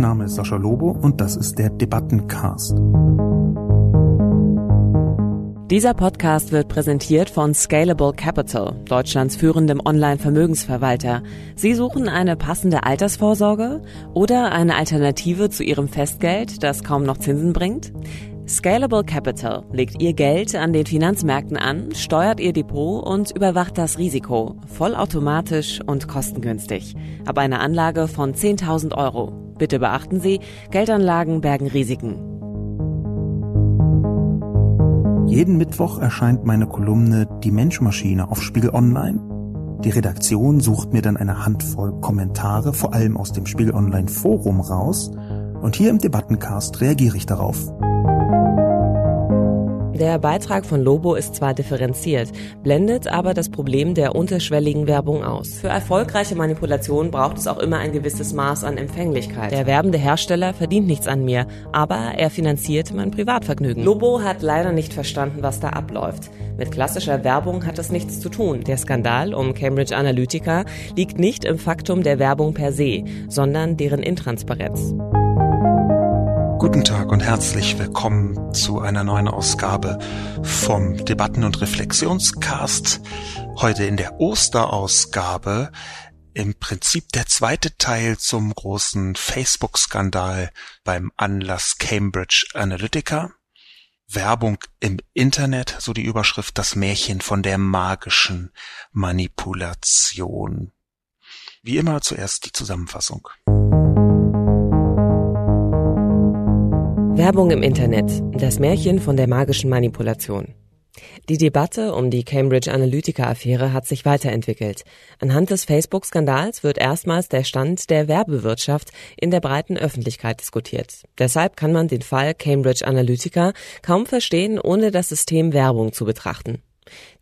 Mein Name ist Sascha Lobo und das ist der Debattencast. Dieser Podcast wird präsentiert von Scalable Capital, Deutschlands führendem Online-Vermögensverwalter. Sie suchen eine passende Altersvorsorge oder eine Alternative zu Ihrem Festgeld, das kaum noch Zinsen bringt? Scalable Capital legt Ihr Geld an den Finanzmärkten an, steuert Ihr Depot und überwacht das Risiko, vollautomatisch und kostengünstig. Ab einer Anlage von 10.000 Euro. Bitte beachten Sie, Geldanlagen bergen Risiken. Jeden Mittwoch erscheint meine Kolumne Die Menschmaschine auf Spiegel Online. Die Redaktion sucht mir dann eine Handvoll Kommentare, vor allem aus dem Spiegel Online Forum raus, und hier im Debattencast reagiere ich darauf. Der Beitrag von Lobo ist zwar differenziert, blendet aber das Problem der unterschwelligen Werbung aus. Für erfolgreiche Manipulation braucht es auch immer ein gewisses Maß an Empfänglichkeit. Der werbende Hersteller verdient nichts an mir, aber er finanziert mein Privatvergnügen. Lobo hat leider nicht verstanden, was da abläuft. Mit klassischer Werbung hat es nichts zu tun. Der Skandal um Cambridge Analytica liegt nicht im Faktum der Werbung per se, sondern deren Intransparenz. Guten Tag und herzlich willkommen zu einer neuen Ausgabe vom Debatten- und Reflexionscast. Heute in der Osterausgabe im Prinzip der zweite Teil zum großen Facebook-Skandal beim Anlass Cambridge Analytica. Werbung im Internet, so die Überschrift, das Märchen von der magischen Manipulation. Wie immer zuerst die Zusammenfassung. Werbung im Internet. Das Märchen von der magischen Manipulation. Die Debatte um die Cambridge Analytica-Affäre hat sich weiterentwickelt. Anhand des Facebook-Skandals wird erstmals der Stand der Werbewirtschaft in der breiten Öffentlichkeit diskutiert. Deshalb kann man den Fall Cambridge Analytica kaum verstehen, ohne das System Werbung zu betrachten.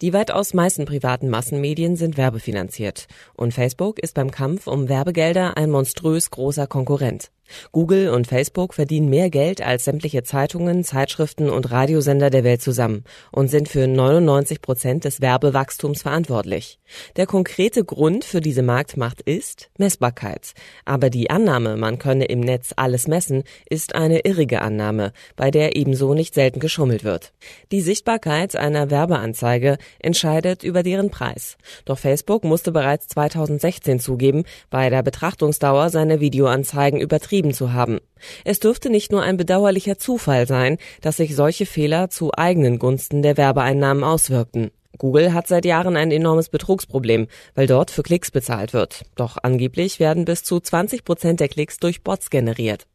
Die weitaus meisten privaten Massenmedien sind werbefinanziert und Facebook ist beim Kampf um Werbegelder ein monströs großer Konkurrent. Google und Facebook verdienen mehr Geld als sämtliche Zeitungen, Zeitschriften und Radiosender der Welt zusammen und sind für 99 Prozent des Werbewachstums verantwortlich. Der konkrete Grund für diese Marktmacht ist Messbarkeit. Aber die Annahme, man könne im Netz alles messen, ist eine irrige Annahme, bei der ebenso nicht selten geschummelt wird. Die Sichtbarkeit einer Werbeanzeige entscheidet über deren Preis. Doch Facebook musste bereits 2016 zugeben, bei der Betrachtungsdauer seine Videoanzeigen übertrieben übertrieben zu haben. Es dürfte nicht nur ein bedauerlicher Zufall sein, dass sich solche Fehler zu eigenen Gunsten der Werbeeinnahmen auswirkten. Google hat seit Jahren ein enormes Betrugsproblem, weil dort für Klicks bezahlt wird. Doch angeblich werden bis zu 20 Prozent der Klicks durch Bots generiert.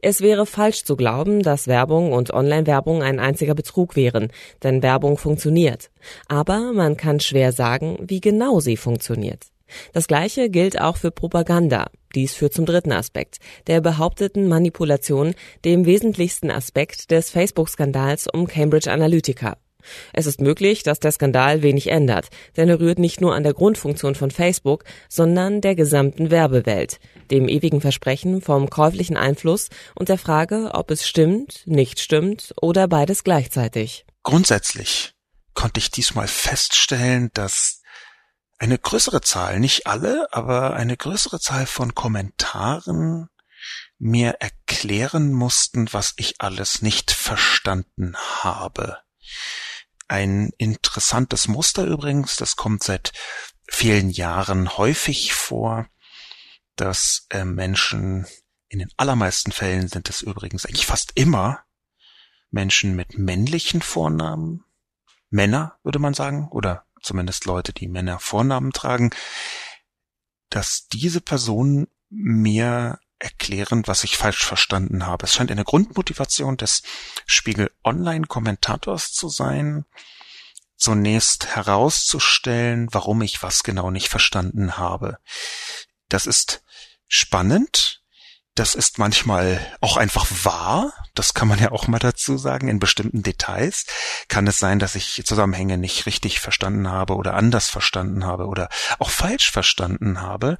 Es wäre falsch zu glauben, dass Werbung und Online-Werbung ein einziger Betrug wären, denn Werbung funktioniert. Aber man kann schwer sagen, wie genau sie funktioniert. Das gleiche gilt auch für Propaganda. Dies führt zum dritten Aspekt, der behaupteten Manipulation, dem wesentlichsten Aspekt des Facebook-Skandals um Cambridge Analytica. Es ist möglich, dass der Skandal wenig ändert, denn er rührt nicht nur an der Grundfunktion von Facebook, sondern der gesamten Werbewelt, dem ewigen Versprechen vom käuflichen Einfluss und der Frage, ob es stimmt, nicht stimmt oder beides gleichzeitig. Grundsätzlich konnte ich diesmal feststellen, dass eine größere Zahl, nicht alle, aber eine größere Zahl von Kommentaren mir erklären mussten, was ich alles nicht verstanden habe. Ein interessantes Muster übrigens, das kommt seit vielen Jahren häufig vor, dass äh, Menschen, in den allermeisten Fällen sind es übrigens eigentlich fast immer Menschen mit männlichen Vornamen, Männer würde man sagen, oder zumindest Leute, die Männer Vornamen tragen, dass diese Personen mir erklären, was ich falsch verstanden habe. Es scheint eine Grundmotivation des Spiegel Online Kommentators zu sein, zunächst herauszustellen, warum ich was genau nicht verstanden habe. Das ist spannend, das ist manchmal auch einfach wahr. Das kann man ja auch mal dazu sagen. In bestimmten Details kann es sein, dass ich Zusammenhänge nicht richtig verstanden habe oder anders verstanden habe oder auch falsch verstanden habe.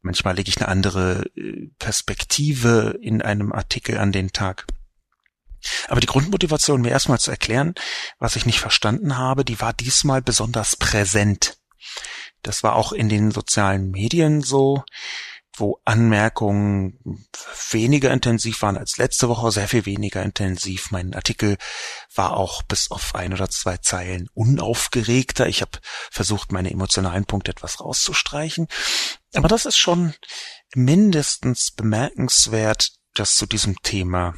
Manchmal lege ich eine andere äh, Perspektive in einem Artikel an den Tag. Aber die Grundmotivation, mir erstmal zu erklären, was ich nicht verstanden habe, die war diesmal besonders präsent. Das war auch in den sozialen Medien so wo Anmerkungen weniger intensiv waren als letzte Woche, sehr viel weniger intensiv. Mein Artikel war auch bis auf ein oder zwei Zeilen unaufgeregter. Ich habe versucht, meine emotionalen Punkte etwas rauszustreichen. Aber das ist schon mindestens bemerkenswert, dass zu diesem Thema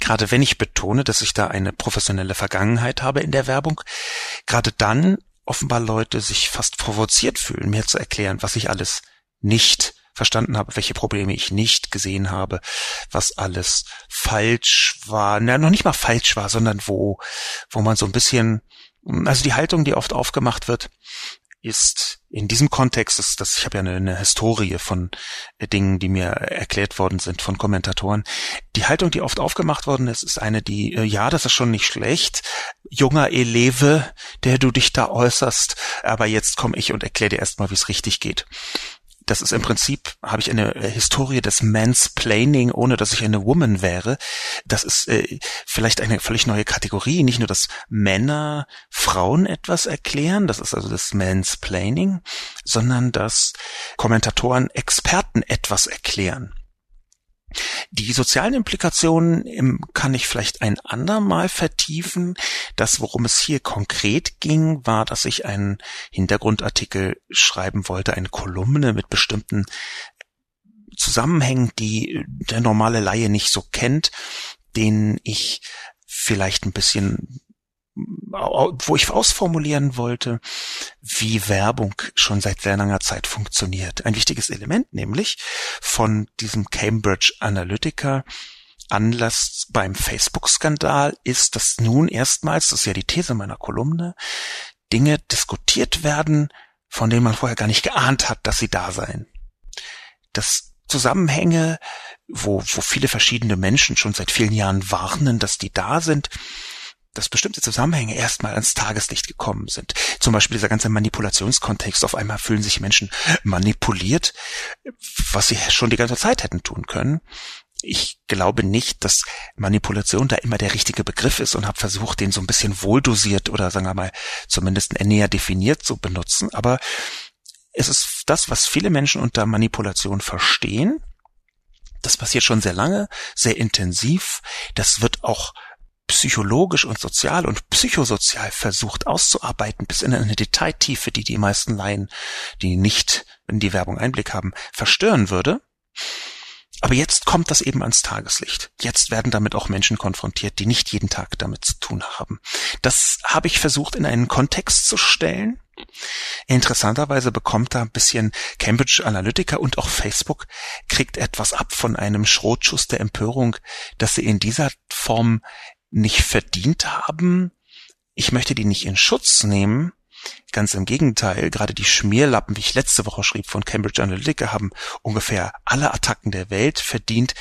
Gerade wenn ich betone, dass ich da eine professionelle Vergangenheit habe in der Werbung, gerade dann offenbar Leute sich fast provoziert fühlen, mir zu erklären, was ich alles nicht verstanden habe, welche Probleme ich nicht gesehen habe, was alles falsch war, na, noch nicht mal falsch war, sondern wo, wo man so ein bisschen, also die Haltung, die oft aufgemacht wird, ist in diesem Kontext, das, das, ich habe ja eine, eine Historie von äh, Dingen, die mir erklärt worden sind von Kommentatoren. Die Haltung, die oft aufgemacht worden ist, ist eine, die, äh, ja, das ist schon nicht schlecht, junger Eleve, der du dich da äußerst, aber jetzt komme ich und erkläre dir erstmal, wie es richtig geht das ist im Prinzip, habe ich eine äh, Historie des Mansplaining, ohne dass ich eine Woman wäre. Das ist äh, vielleicht eine völlig neue Kategorie. Nicht nur, dass Männer Frauen etwas erklären, das ist also das Mansplaining, sondern dass Kommentatoren Experten etwas erklären. Die sozialen Implikationen kann ich vielleicht ein andermal vertiefen. Das, worum es hier konkret ging, war, dass ich einen Hintergrundartikel schreiben wollte, eine Kolumne mit bestimmten Zusammenhängen, die der normale Laie nicht so kennt, den ich vielleicht ein bisschen wo ich ausformulieren wollte, wie Werbung schon seit sehr langer Zeit funktioniert. Ein wichtiges Element nämlich von diesem Cambridge Analytica Anlass beim Facebook-Skandal ist, dass nun erstmals, das ist ja die These meiner Kolumne, Dinge diskutiert werden, von denen man vorher gar nicht geahnt hat, dass sie da seien. Dass Zusammenhänge, wo, wo viele verschiedene Menschen schon seit vielen Jahren warnen, dass die da sind, dass bestimmte Zusammenhänge erstmal ans Tageslicht gekommen sind. Zum Beispiel dieser ganze Manipulationskontext. Auf einmal fühlen sich Menschen manipuliert, was sie schon die ganze Zeit hätten tun können. Ich glaube nicht, dass Manipulation da immer der richtige Begriff ist und habe versucht, den so ein bisschen wohldosiert oder sagen wir mal zumindest näher definiert zu benutzen. Aber es ist das, was viele Menschen unter Manipulation verstehen. Das passiert schon sehr lange, sehr intensiv. Das wird auch psychologisch und sozial und psychosozial versucht auszuarbeiten bis in eine Detailtiefe, die die meisten Laien, die nicht in die Werbung Einblick haben, verstören würde. Aber jetzt kommt das eben ans Tageslicht. Jetzt werden damit auch Menschen konfrontiert, die nicht jeden Tag damit zu tun haben. Das habe ich versucht in einen Kontext zu stellen. Interessanterweise bekommt da ein bisschen Cambridge Analytica und auch Facebook kriegt etwas ab von einem Schrotschuss der Empörung, dass sie in dieser Form nicht verdient haben. Ich möchte die nicht in Schutz nehmen. Ganz im Gegenteil, gerade die Schmierlappen, wie ich letzte Woche schrieb, von Cambridge Analytica haben ungefähr alle Attacken der Welt verdient.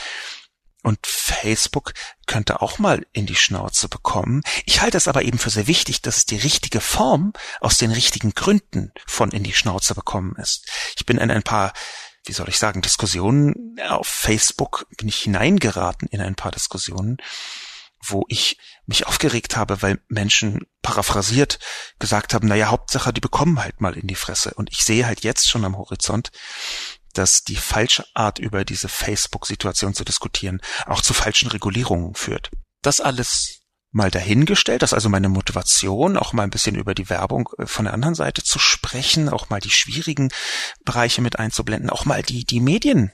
Und Facebook könnte auch mal in die Schnauze bekommen. Ich halte es aber eben für sehr wichtig, dass es die richtige Form aus den richtigen Gründen von in die Schnauze bekommen ist. Ich bin in ein paar, wie soll ich sagen, Diskussionen auf Facebook bin ich hineingeraten in ein paar Diskussionen, wo ich mich aufgeregt habe, weil Menschen paraphrasiert gesagt haben, naja, Hauptsache, die bekommen halt mal in die Fresse. Und ich sehe halt jetzt schon am Horizont, dass die falsche Art über diese Facebook-Situation zu diskutieren auch zu falschen Regulierungen führt. Das alles mal dahingestellt, das ist also meine Motivation, auch mal ein bisschen über die Werbung äh, von der anderen Seite zu sprechen, auch mal die schwierigen Bereiche mit einzublenden, auch mal die, die Medien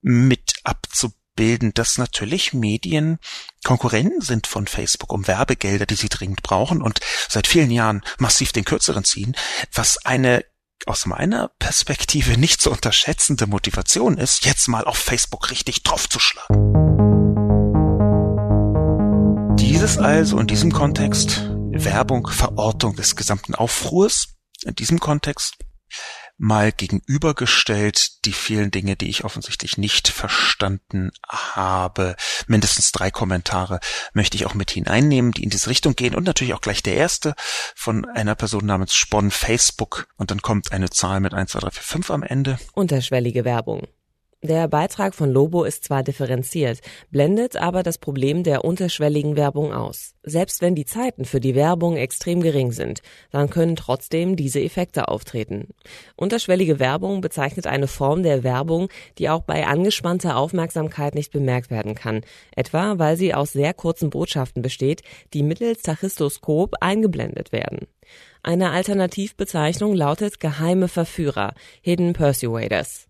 mit abzubilden bilden, dass natürlich Medien Konkurrenten sind von Facebook um Werbegelder, die sie dringend brauchen und seit vielen Jahren massiv den Kürzeren ziehen, was eine aus meiner Perspektive nicht zu unterschätzende Motivation ist, jetzt mal auf Facebook richtig draufzuschlagen. Dieses also in diesem Kontext Werbung, Verortung des gesamten Aufruhrs, in diesem Kontext mal gegenübergestellt die vielen Dinge, die ich offensichtlich nicht verstanden habe. Mindestens drei Kommentare möchte ich auch mit hineinnehmen, die in diese Richtung gehen und natürlich auch gleich der erste von einer Person namens Spon Facebook und dann kommt eine Zahl mit 1, 2, 3, 4, 5 am Ende. Unterschwellige Werbung. Der Beitrag von Lobo ist zwar differenziert, blendet aber das Problem der unterschwelligen Werbung aus. Selbst wenn die Zeiten für die Werbung extrem gering sind, dann können trotzdem diese Effekte auftreten. Unterschwellige Werbung bezeichnet eine Form der Werbung, die auch bei angespannter Aufmerksamkeit nicht bemerkt werden kann, etwa weil sie aus sehr kurzen Botschaften besteht, die mittels Tachistoskop eingeblendet werden. Eine Alternativbezeichnung lautet geheime Verführer, Hidden Persuaders.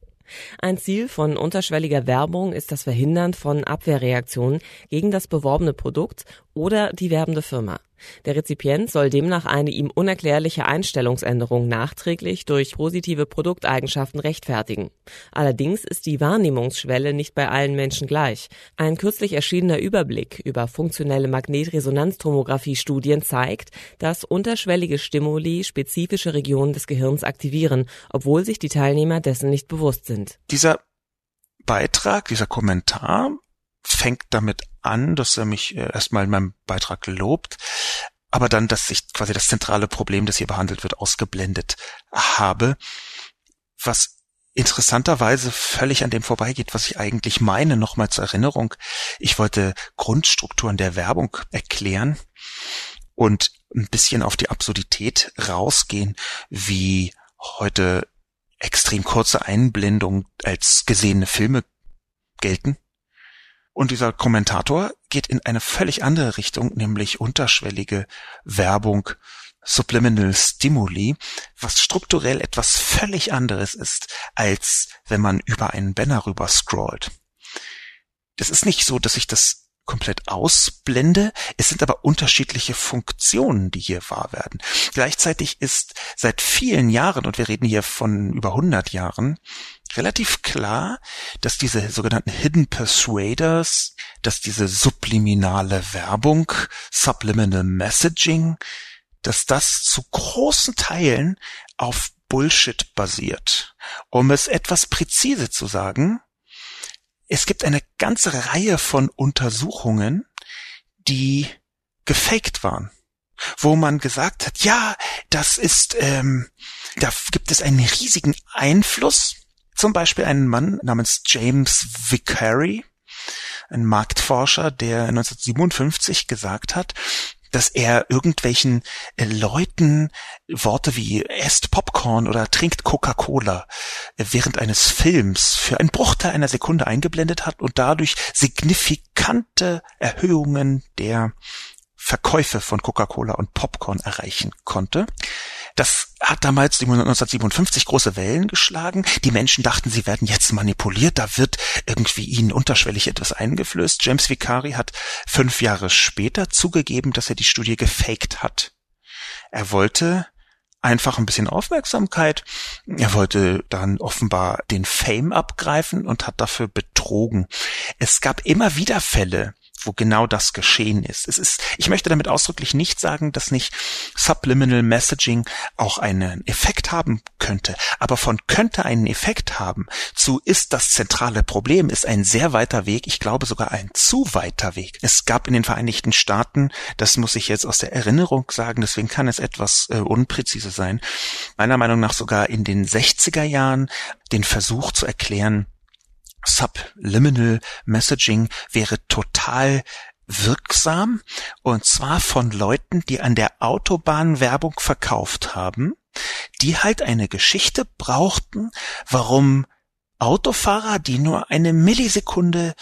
Ein Ziel von unterschwelliger Werbung ist das Verhindern von Abwehrreaktionen gegen das beworbene Produkt oder die werbende Firma. Der Rezipient soll demnach eine ihm unerklärliche Einstellungsänderung nachträglich durch positive Produkteigenschaften rechtfertigen. Allerdings ist die Wahrnehmungsschwelle nicht bei allen Menschen gleich. Ein kürzlich erschienener Überblick über funktionelle Magnetresonanztomographie-Studien zeigt, dass unterschwellige Stimuli spezifische Regionen des Gehirns aktivieren, obwohl sich die Teilnehmer dessen nicht bewusst sind. Dieser Beitrag, dieser Kommentar fängt damit an, dass er mich äh, erstmal in meinem Beitrag lobt, aber dann, dass ich quasi das zentrale Problem, das hier behandelt wird, ausgeblendet habe, was interessanterweise völlig an dem vorbeigeht, was ich eigentlich meine. Nochmal zur Erinnerung. Ich wollte Grundstrukturen der Werbung erklären und ein bisschen auf die Absurdität rausgehen, wie heute extrem kurze Einblendungen als gesehene Filme gelten und dieser Kommentator geht in eine völlig andere Richtung, nämlich unterschwellige Werbung, Subliminal Stimuli, was strukturell etwas völlig anderes ist, als wenn man über einen Banner rüber scrollt. Das ist nicht so, dass ich das komplett ausblende. Es sind aber unterschiedliche Funktionen, die hier wahr werden. Gleichzeitig ist seit vielen Jahren, und wir reden hier von über 100 Jahren, relativ klar, dass diese sogenannten Hidden Persuaders, dass diese subliminale Werbung, Subliminal Messaging, dass das zu großen Teilen auf Bullshit basiert. Um es etwas präzise zu sagen, es gibt eine ganze Reihe von Untersuchungen, die gefaked waren, wo man gesagt hat, ja, das ist, ähm, da gibt es einen riesigen Einfluss, zum Beispiel einen Mann namens James Vicary, ein Marktforscher, der 1957 gesagt hat, dass er irgendwelchen äh, Leuten Worte wie esst Popcorn oder trinkt Coca-Cola äh, während eines Films für einen Bruchteil einer Sekunde eingeblendet hat und dadurch signifikante Erhöhungen der Verkäufe von Coca-Cola und Popcorn erreichen konnte. Das hat damals 1957 große Wellen geschlagen. Die Menschen dachten, sie werden jetzt manipuliert. Da wird irgendwie ihnen unterschwellig etwas eingeflößt. James Vicari hat fünf Jahre später zugegeben, dass er die Studie gefaked hat. Er wollte einfach ein bisschen Aufmerksamkeit. Er wollte dann offenbar den Fame abgreifen und hat dafür betrogen. Es gab immer wieder Fälle, wo genau das geschehen ist. Es ist, ich möchte damit ausdrücklich nicht sagen, dass nicht Subliminal Messaging auch einen Effekt haben könnte, aber von könnte einen Effekt haben zu ist das zentrale Problem ist ein sehr weiter Weg, ich glaube sogar ein zu weiter Weg. Es gab in den Vereinigten Staaten, das muss ich jetzt aus der Erinnerung sagen, deswegen kann es etwas äh, unpräzise sein, meiner Meinung nach sogar in den 60er Jahren den Versuch zu erklären, Subliminal Messaging wäre total wirksam und zwar von Leuten, die an der Autobahn Werbung verkauft haben, die halt eine Geschichte brauchten, warum Autofahrer, die nur eine Millisekunde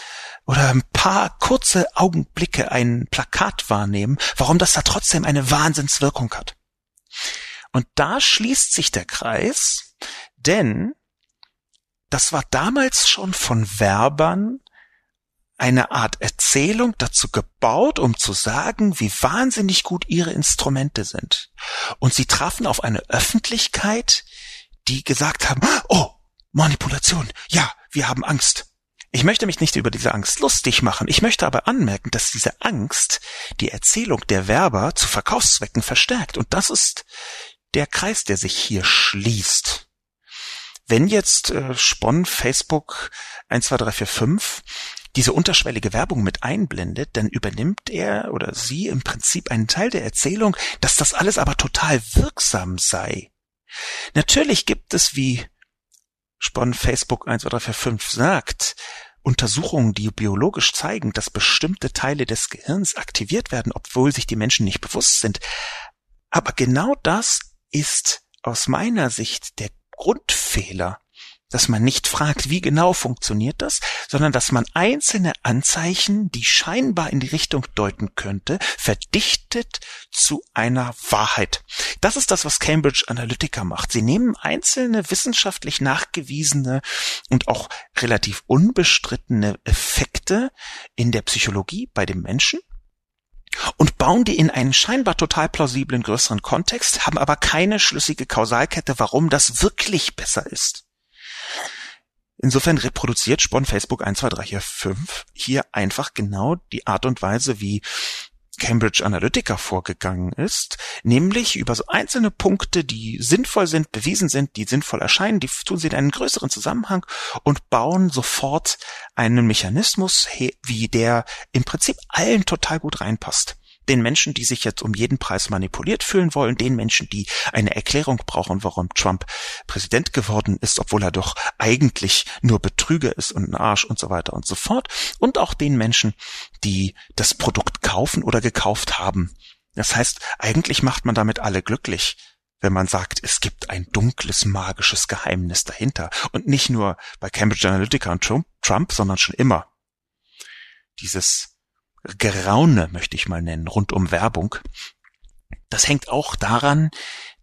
oder ein paar kurze Augenblicke ein Plakat wahrnehmen, warum das da trotzdem eine Wahnsinnswirkung hat. Und da schließt sich der Kreis, denn das war damals schon von Werbern eine Art Erzählung dazu gebaut, um zu sagen, wie wahnsinnig gut ihre Instrumente sind. Und sie trafen auf eine Öffentlichkeit, die gesagt haben, oh, Manipulation, ja, wir haben Angst. Ich möchte mich nicht über diese Angst lustig machen. Ich möchte aber anmerken, dass diese Angst die Erzählung der Werber zu Verkaufszwecken verstärkt. Und das ist der Kreis, der sich hier schließt. Wenn jetzt äh, Spon, Facebook 1, 2, 3, 4, 5 diese unterschwellige Werbung mit einblendet, dann übernimmt er oder sie im Prinzip einen Teil der Erzählung, dass das alles aber total wirksam sei. Natürlich gibt es, wie Spon Facebook 12345 sagt, Untersuchungen, die biologisch zeigen, dass bestimmte Teile des Gehirns aktiviert werden, obwohl sich die Menschen nicht bewusst sind. Aber genau das ist aus meiner Sicht der Grundfehler dass man nicht fragt, wie genau funktioniert das, sondern dass man einzelne Anzeichen, die scheinbar in die Richtung deuten könnte, verdichtet zu einer Wahrheit. Das ist das, was Cambridge Analytica macht. Sie nehmen einzelne wissenschaftlich nachgewiesene und auch relativ unbestrittene Effekte in der Psychologie bei dem Menschen und bauen die in einen scheinbar total plausiblen größeren Kontext, haben aber keine schlüssige Kausalkette, warum das wirklich besser ist. Insofern reproduziert Spon Facebook 1, 2, 3, 4, 5 hier einfach genau die Art und Weise, wie Cambridge Analytica vorgegangen ist, nämlich über so einzelne Punkte, die sinnvoll sind, bewiesen sind, die sinnvoll erscheinen, die tun sie in einen größeren Zusammenhang und bauen sofort einen Mechanismus, wie der im Prinzip allen total gut reinpasst den Menschen, die sich jetzt um jeden Preis manipuliert fühlen wollen, den Menschen, die eine Erklärung brauchen, warum Trump Präsident geworden ist, obwohl er doch eigentlich nur Betrüger ist und ein Arsch und so weiter und so fort, und auch den Menschen, die das Produkt kaufen oder gekauft haben. Das heißt, eigentlich macht man damit alle glücklich wenn man sagt, es gibt ein dunkles, magisches Geheimnis dahinter. Und nicht nur bei Cambridge Analytica und Trump, sondern schon immer. Dieses Geraune, möchte ich mal nennen, rund um Werbung. Das hängt auch daran,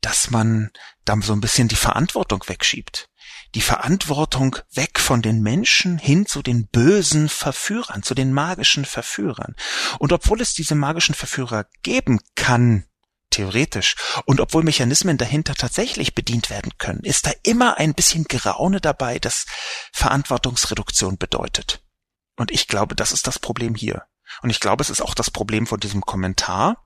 dass man da so ein bisschen die Verantwortung wegschiebt. Die Verantwortung weg von den Menschen hin zu den bösen Verführern, zu den magischen Verführern. Und obwohl es diese magischen Verführer geben kann, theoretisch, und obwohl Mechanismen dahinter tatsächlich bedient werden können, ist da immer ein bisschen Geraune dabei, das Verantwortungsreduktion bedeutet. Und ich glaube, das ist das Problem hier. Und ich glaube, es ist auch das Problem von diesem Kommentar,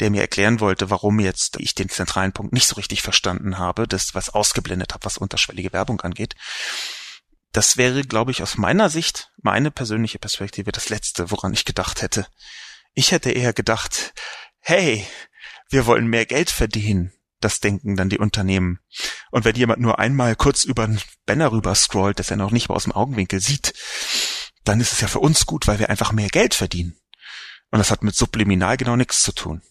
der mir erklären wollte, warum jetzt ich den zentralen Punkt nicht so richtig verstanden habe, das was ausgeblendet habe, was unterschwellige Werbung angeht. Das wäre, glaube ich, aus meiner Sicht, meine persönliche Perspektive, das Letzte, woran ich gedacht hätte. Ich hätte eher gedacht, hey, wir wollen mehr Geld verdienen. Das denken dann die Unternehmen. Und wenn jemand nur einmal kurz über einen Banner rüber scrollt, das er noch nicht mal aus dem Augenwinkel sieht, dann ist es ja für uns gut, weil wir einfach mehr Geld verdienen. Und das hat mit subliminal genau nichts zu tun.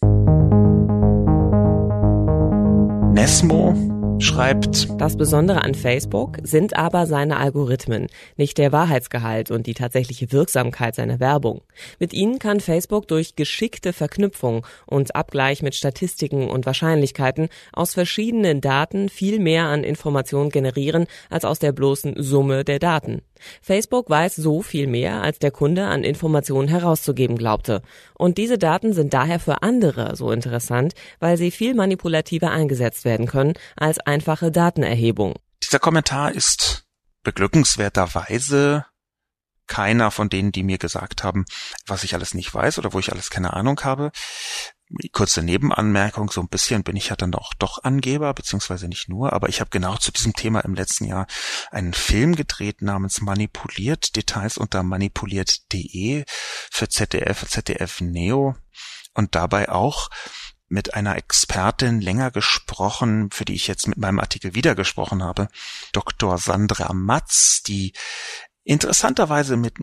Nesmo schreibt. Das Besondere an Facebook sind aber seine Algorithmen, nicht der Wahrheitsgehalt und die tatsächliche Wirksamkeit seiner Werbung. Mit ihnen kann Facebook durch geschickte Verknüpfung und Abgleich mit Statistiken und Wahrscheinlichkeiten aus verschiedenen Daten viel mehr an Informationen generieren als aus der bloßen Summe der Daten. Facebook weiß so viel mehr, als der Kunde an Informationen herauszugeben glaubte. Und diese Daten sind daher für andere so interessant, weil sie viel manipulativer eingesetzt werden können als einfache Datenerhebung. Dieser Kommentar ist beglückenswerterweise keiner von denen, die mir gesagt haben, was ich alles nicht weiß oder wo ich alles keine Ahnung habe kurze Nebenanmerkung, so ein bisschen bin ich ja dann auch doch Angeber, beziehungsweise nicht nur, aber ich habe genau zu diesem Thema im letzten Jahr einen Film gedreht namens Manipuliert, Details unter manipuliert.de für ZDF, ZDF Neo und dabei auch mit einer Expertin länger gesprochen, für die ich jetzt mit meinem Artikel wieder gesprochen habe, Dr. Sandra Matz, die interessanterweise mit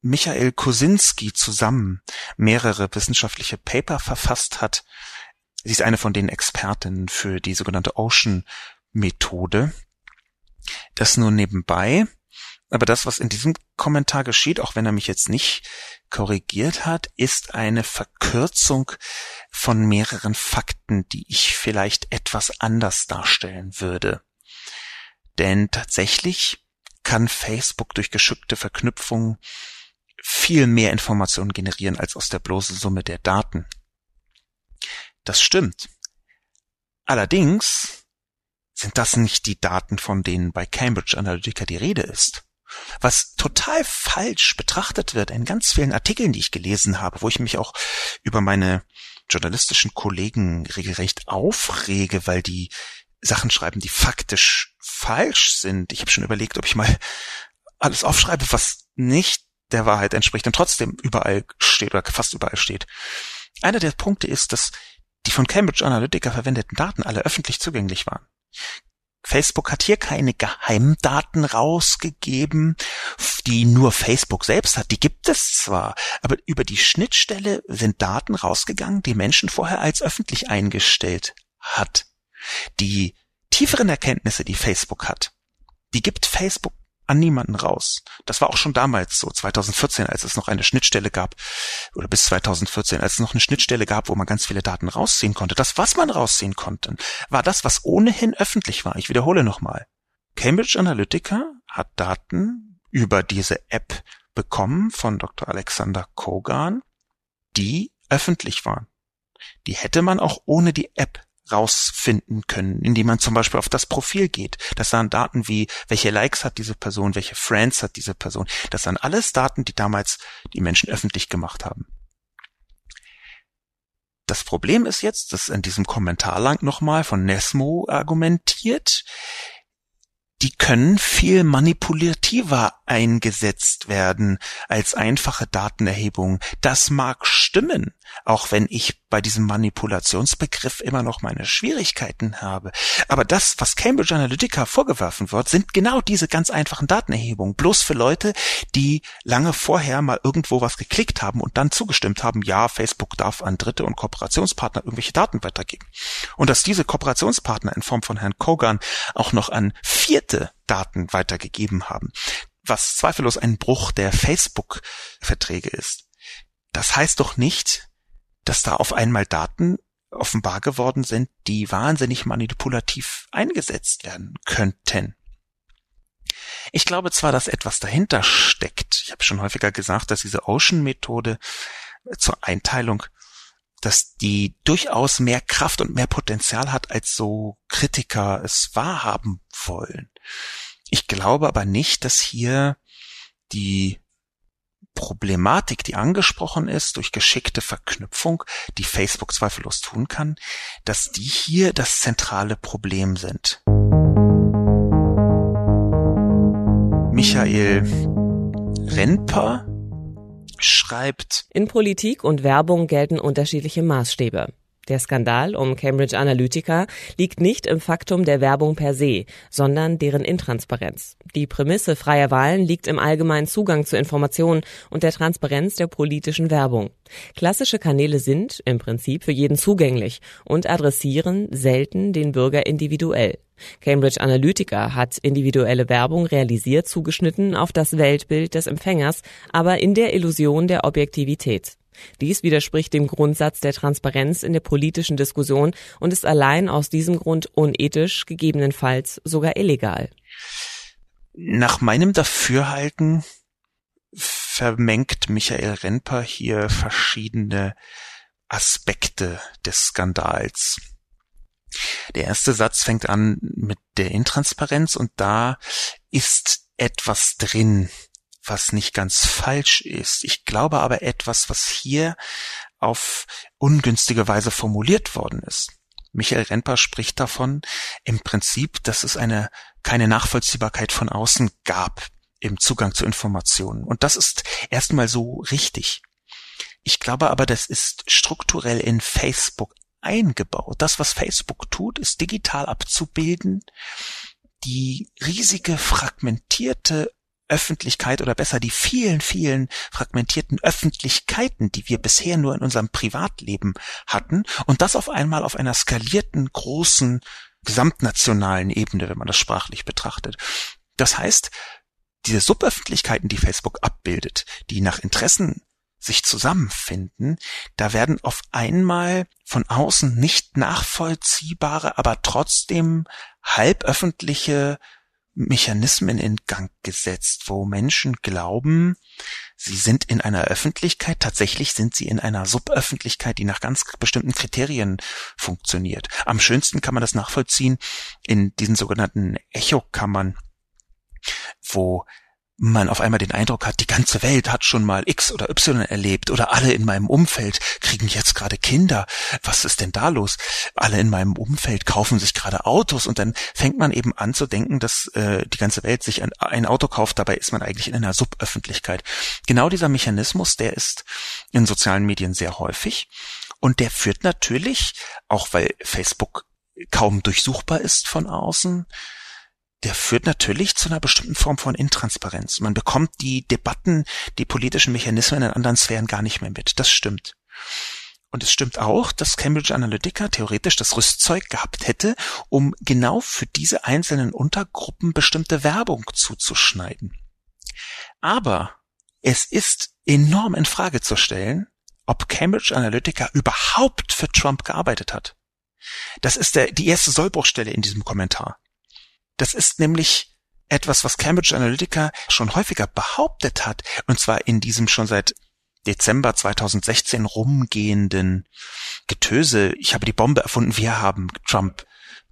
Michael Kosinski zusammen mehrere wissenschaftliche Paper verfasst hat. Sie ist eine von den Expertinnen für die sogenannte Ocean Methode. Das nur nebenbei. Aber das, was in diesem Kommentar geschieht, auch wenn er mich jetzt nicht korrigiert hat, ist eine Verkürzung von mehreren Fakten, die ich vielleicht etwas anders darstellen würde. Denn tatsächlich kann Facebook durch geschickte Verknüpfungen viel mehr Informationen generieren als aus der bloßen Summe der Daten. Das stimmt. Allerdings sind das nicht die Daten, von denen bei Cambridge Analytica die Rede ist. Was total falsch betrachtet wird in ganz vielen Artikeln, die ich gelesen habe, wo ich mich auch über meine journalistischen Kollegen regelrecht aufrege, weil die Sachen schreiben, die faktisch falsch sind. Ich habe schon überlegt, ob ich mal alles aufschreibe, was nicht der Wahrheit entspricht und trotzdem überall steht oder fast überall steht. Einer der Punkte ist, dass die von Cambridge Analytica verwendeten Daten alle öffentlich zugänglich waren. Facebook hat hier keine Geheimdaten rausgegeben, die nur Facebook selbst hat. Die gibt es zwar, aber über die Schnittstelle sind Daten rausgegangen, die Menschen vorher als öffentlich eingestellt hat. Die tieferen Erkenntnisse, die Facebook hat, die gibt Facebook an niemanden raus. Das war auch schon damals so, 2014, als es noch eine Schnittstelle gab, oder bis 2014, als es noch eine Schnittstelle gab, wo man ganz viele Daten rausziehen konnte. Das, was man rausziehen konnte, war das, was ohnehin öffentlich war. Ich wiederhole nochmal. Cambridge Analytica hat Daten über diese App bekommen von Dr. Alexander Kogan, die öffentlich waren. Die hätte man auch ohne die App rausfinden können, indem man zum Beispiel auf das Profil geht. Das waren Daten wie, welche Likes hat diese Person, welche Friends hat diese Person. Das waren alles Daten, die damals die Menschen öffentlich gemacht haben. Das Problem ist jetzt, dass in diesem Kommentar lang nochmal von Nesmo argumentiert, die können viel manipulativer eingesetzt werden als einfache Datenerhebung. Das mag stimmen, auch wenn ich bei diesem Manipulationsbegriff immer noch meine Schwierigkeiten habe. Aber das, was Cambridge Analytica vorgeworfen wird, sind genau diese ganz einfachen Datenerhebungen. Bloß für Leute, die lange vorher mal irgendwo was geklickt haben und dann zugestimmt haben, ja, Facebook darf an Dritte und Kooperationspartner irgendwelche Daten weitergeben. Und dass diese Kooperationspartner in Form von Herrn Kogan auch noch an vierte Daten weitergegeben haben, was zweifellos ein Bruch der Facebook-Verträge ist. Das heißt doch nicht, dass da auf einmal Daten offenbar geworden sind, die wahnsinnig manipulativ eingesetzt werden könnten. Ich glaube zwar, dass etwas dahinter steckt. Ich habe schon häufiger gesagt, dass diese Ocean-Methode zur Einteilung, dass die durchaus mehr Kraft und mehr Potenzial hat, als so Kritiker es wahrhaben wollen. Ich glaube aber nicht, dass hier die Problematik, die angesprochen ist durch geschickte Verknüpfung, die Facebook zweifellos tun kann, dass die hier das zentrale Problem sind. Michael Renper schreibt In Politik und Werbung gelten unterschiedliche Maßstäbe. Der Skandal um Cambridge Analytica liegt nicht im Faktum der Werbung per se, sondern deren Intransparenz. Die Prämisse freier Wahlen liegt im allgemeinen Zugang zu Informationen und der Transparenz der politischen Werbung. Klassische Kanäle sind im Prinzip für jeden zugänglich und adressieren selten den Bürger individuell. Cambridge Analytica hat individuelle Werbung realisiert zugeschnitten auf das Weltbild des Empfängers, aber in der Illusion der Objektivität. Dies widerspricht dem Grundsatz der Transparenz in der politischen Diskussion und ist allein aus diesem Grund unethisch, gegebenenfalls sogar illegal. Nach meinem Dafürhalten vermengt Michael Renper hier verschiedene Aspekte des Skandals. Der erste Satz fängt an mit der Intransparenz und da ist etwas drin, was nicht ganz falsch ist. Ich glaube aber etwas, was hier auf ungünstige Weise formuliert worden ist. Michael Renper spricht davon im Prinzip, dass es eine keine Nachvollziehbarkeit von außen gab im Zugang zu Informationen. Und das ist erstmal so richtig. Ich glaube aber, das ist strukturell in Facebook eingebaut. Das, was Facebook tut, ist digital abzubilden, die riesige fragmentierte Öffentlichkeit oder besser die vielen, vielen fragmentierten Öffentlichkeiten, die wir bisher nur in unserem Privatleben hatten und das auf einmal auf einer skalierten, großen, gesamtnationalen Ebene, wenn man das sprachlich betrachtet. Das heißt, diese Suböffentlichkeiten, die Facebook abbildet, die nach Interessen sich zusammenfinden, da werden auf einmal von außen nicht nachvollziehbare, aber trotzdem halböffentliche Mechanismen in Gang gesetzt, wo Menschen glauben, sie sind in einer Öffentlichkeit, tatsächlich sind sie in einer Suböffentlichkeit, die nach ganz bestimmten Kriterien funktioniert. Am schönsten kann man das nachvollziehen in diesen sogenannten Echokammern, wo man auf einmal den Eindruck hat, die ganze Welt hat schon mal X oder Y erlebt oder alle in meinem Umfeld kriegen jetzt gerade Kinder. Was ist denn da los? Alle in meinem Umfeld kaufen sich gerade Autos und dann fängt man eben an zu denken, dass äh, die ganze Welt sich ein, ein Auto kauft. Dabei ist man eigentlich in einer Suböffentlichkeit. Genau dieser Mechanismus, der ist in sozialen Medien sehr häufig und der führt natürlich, auch weil Facebook kaum durchsuchbar ist von außen, der führt natürlich zu einer bestimmten Form von Intransparenz. Man bekommt die Debatten, die politischen Mechanismen in anderen Sphären gar nicht mehr mit. Das stimmt. Und es stimmt auch, dass Cambridge Analytica theoretisch das Rüstzeug gehabt hätte, um genau für diese einzelnen Untergruppen bestimmte Werbung zuzuschneiden. Aber es ist enorm in Frage zu stellen, ob Cambridge Analytica überhaupt für Trump gearbeitet hat. Das ist der, die erste Sollbruchstelle in diesem Kommentar. Das ist nämlich etwas, was Cambridge Analytica schon häufiger behauptet hat, und zwar in diesem schon seit Dezember 2016 rumgehenden Getöse. Ich habe die Bombe erfunden, wir haben Trump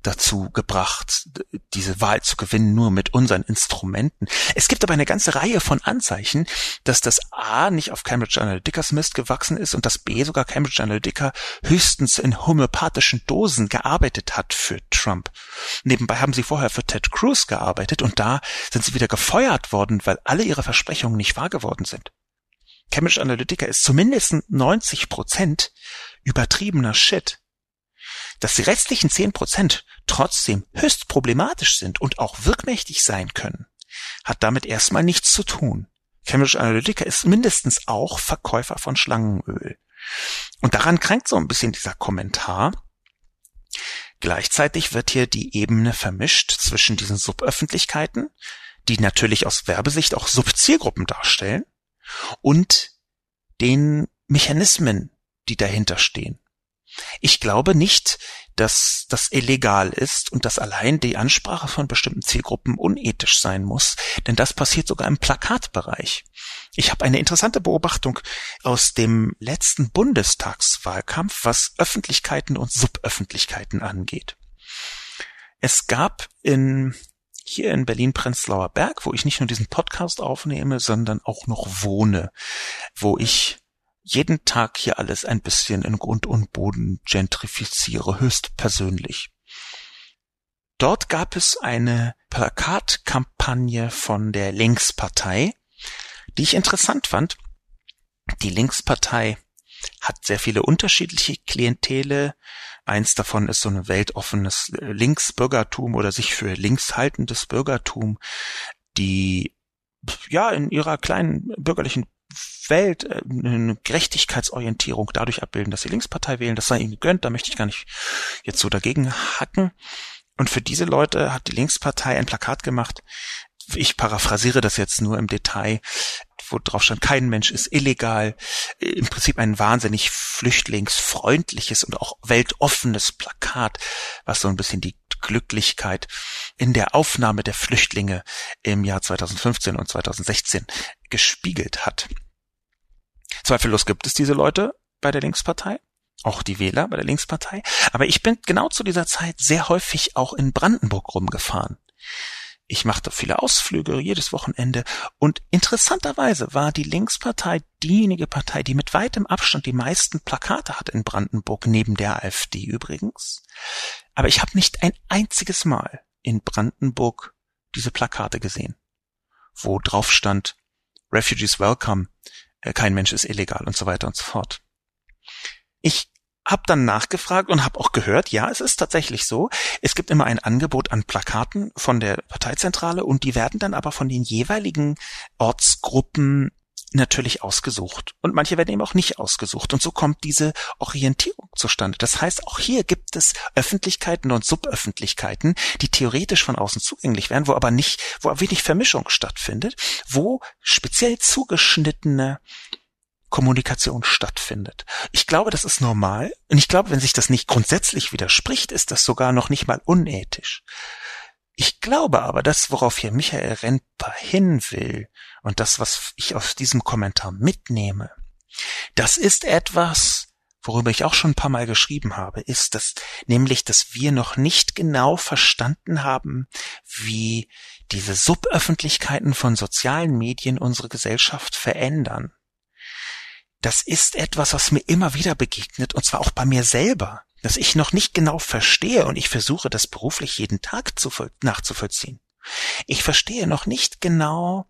dazu gebracht, diese Wahl zu gewinnen, nur mit unseren Instrumenten. Es gibt aber eine ganze Reihe von Anzeichen, dass das A nicht auf Cambridge Analyticas Mist gewachsen ist und dass B sogar Cambridge Analytica höchstens in homöopathischen Dosen gearbeitet hat für Trump. Nebenbei haben sie vorher für Ted Cruz gearbeitet und da sind sie wieder gefeuert worden, weil alle ihre Versprechungen nicht wahr geworden sind. Cambridge Analytica ist zumindest 90 Prozent übertriebener Shit. Dass die restlichen 10 Prozent trotzdem höchst problematisch sind und auch wirkmächtig sein können, hat damit erstmal nichts zu tun. Cambridge Analytica ist mindestens auch Verkäufer von Schlangenöl. Und daran krankt so ein bisschen dieser Kommentar. Gleichzeitig wird hier die Ebene vermischt zwischen diesen Suböffentlichkeiten, die natürlich aus Werbesicht auch Subzielgruppen darstellen, und den Mechanismen, die dahinter stehen. Ich glaube nicht, dass das illegal ist und dass allein die Ansprache von bestimmten Zielgruppen unethisch sein muss, denn das passiert sogar im Plakatbereich. Ich habe eine interessante Beobachtung aus dem letzten Bundestagswahlkampf, was Öffentlichkeiten und Suböffentlichkeiten angeht. Es gab in hier in Berlin-Prenzlauer Berg, wo ich nicht nur diesen Podcast aufnehme, sondern auch noch wohne, wo ich jeden Tag hier alles ein bisschen in Grund und Boden gentrifiziere, höchstpersönlich. Dort gab es eine Plakatkampagne von der Linkspartei, die ich interessant fand. Die Linkspartei hat sehr viele unterschiedliche Klientele, Eins davon ist so ein weltoffenes Linksbürgertum oder sich für links haltendes Bürgertum, die ja in ihrer kleinen bürgerlichen Welt äh, eine Gerechtigkeitsorientierung dadurch abbilden, dass sie Linkspartei wählen. Das sei ihnen gegönnt, da möchte ich gar nicht jetzt so dagegen hacken. Und für diese Leute hat die Linkspartei ein Plakat gemacht. Ich paraphrasiere das jetzt nur im Detail wo drauf stand, kein Mensch ist illegal. Im Prinzip ein wahnsinnig flüchtlingsfreundliches und auch weltoffenes Plakat, was so ein bisschen die Glücklichkeit in der Aufnahme der Flüchtlinge im Jahr 2015 und 2016 gespiegelt hat. Zweifellos gibt es diese Leute bei der Linkspartei, auch die Wähler bei der Linkspartei, aber ich bin genau zu dieser Zeit sehr häufig auch in Brandenburg rumgefahren. Ich machte viele Ausflüge jedes Wochenende und interessanterweise war die Linkspartei diejenige Partei, die mit weitem Abstand die meisten Plakate hat in Brandenburg, neben der AfD übrigens. Aber ich habe nicht ein einziges Mal in Brandenburg diese Plakate gesehen, wo drauf stand Refugees welcome, kein Mensch ist illegal und so weiter und so fort. Ich habe dann nachgefragt und habe auch gehört, ja, es ist tatsächlich so. Es gibt immer ein Angebot an Plakaten von der Parteizentrale und die werden dann aber von den jeweiligen Ortsgruppen natürlich ausgesucht. Und manche werden eben auch nicht ausgesucht. Und so kommt diese Orientierung zustande. Das heißt, auch hier gibt es Öffentlichkeiten und Suböffentlichkeiten, die theoretisch von außen zugänglich werden, wo aber nicht, wo wenig Vermischung stattfindet, wo speziell zugeschnittene Kommunikation stattfindet. Ich glaube, das ist normal. Und ich glaube, wenn sich das nicht grundsätzlich widerspricht, ist das sogar noch nicht mal unethisch. Ich glaube aber, das, worauf hier Michael Rentper hin will und das, was ich aus diesem Kommentar mitnehme, das ist etwas, worüber ich auch schon ein paar Mal geschrieben habe, ist das nämlich, dass wir noch nicht genau verstanden haben, wie diese Suböffentlichkeiten von sozialen Medien unsere Gesellschaft verändern. Das ist etwas, was mir immer wieder begegnet, und zwar auch bei mir selber, dass ich noch nicht genau verstehe und ich versuche das beruflich jeden Tag zu, nachzuvollziehen. Ich verstehe noch nicht genau,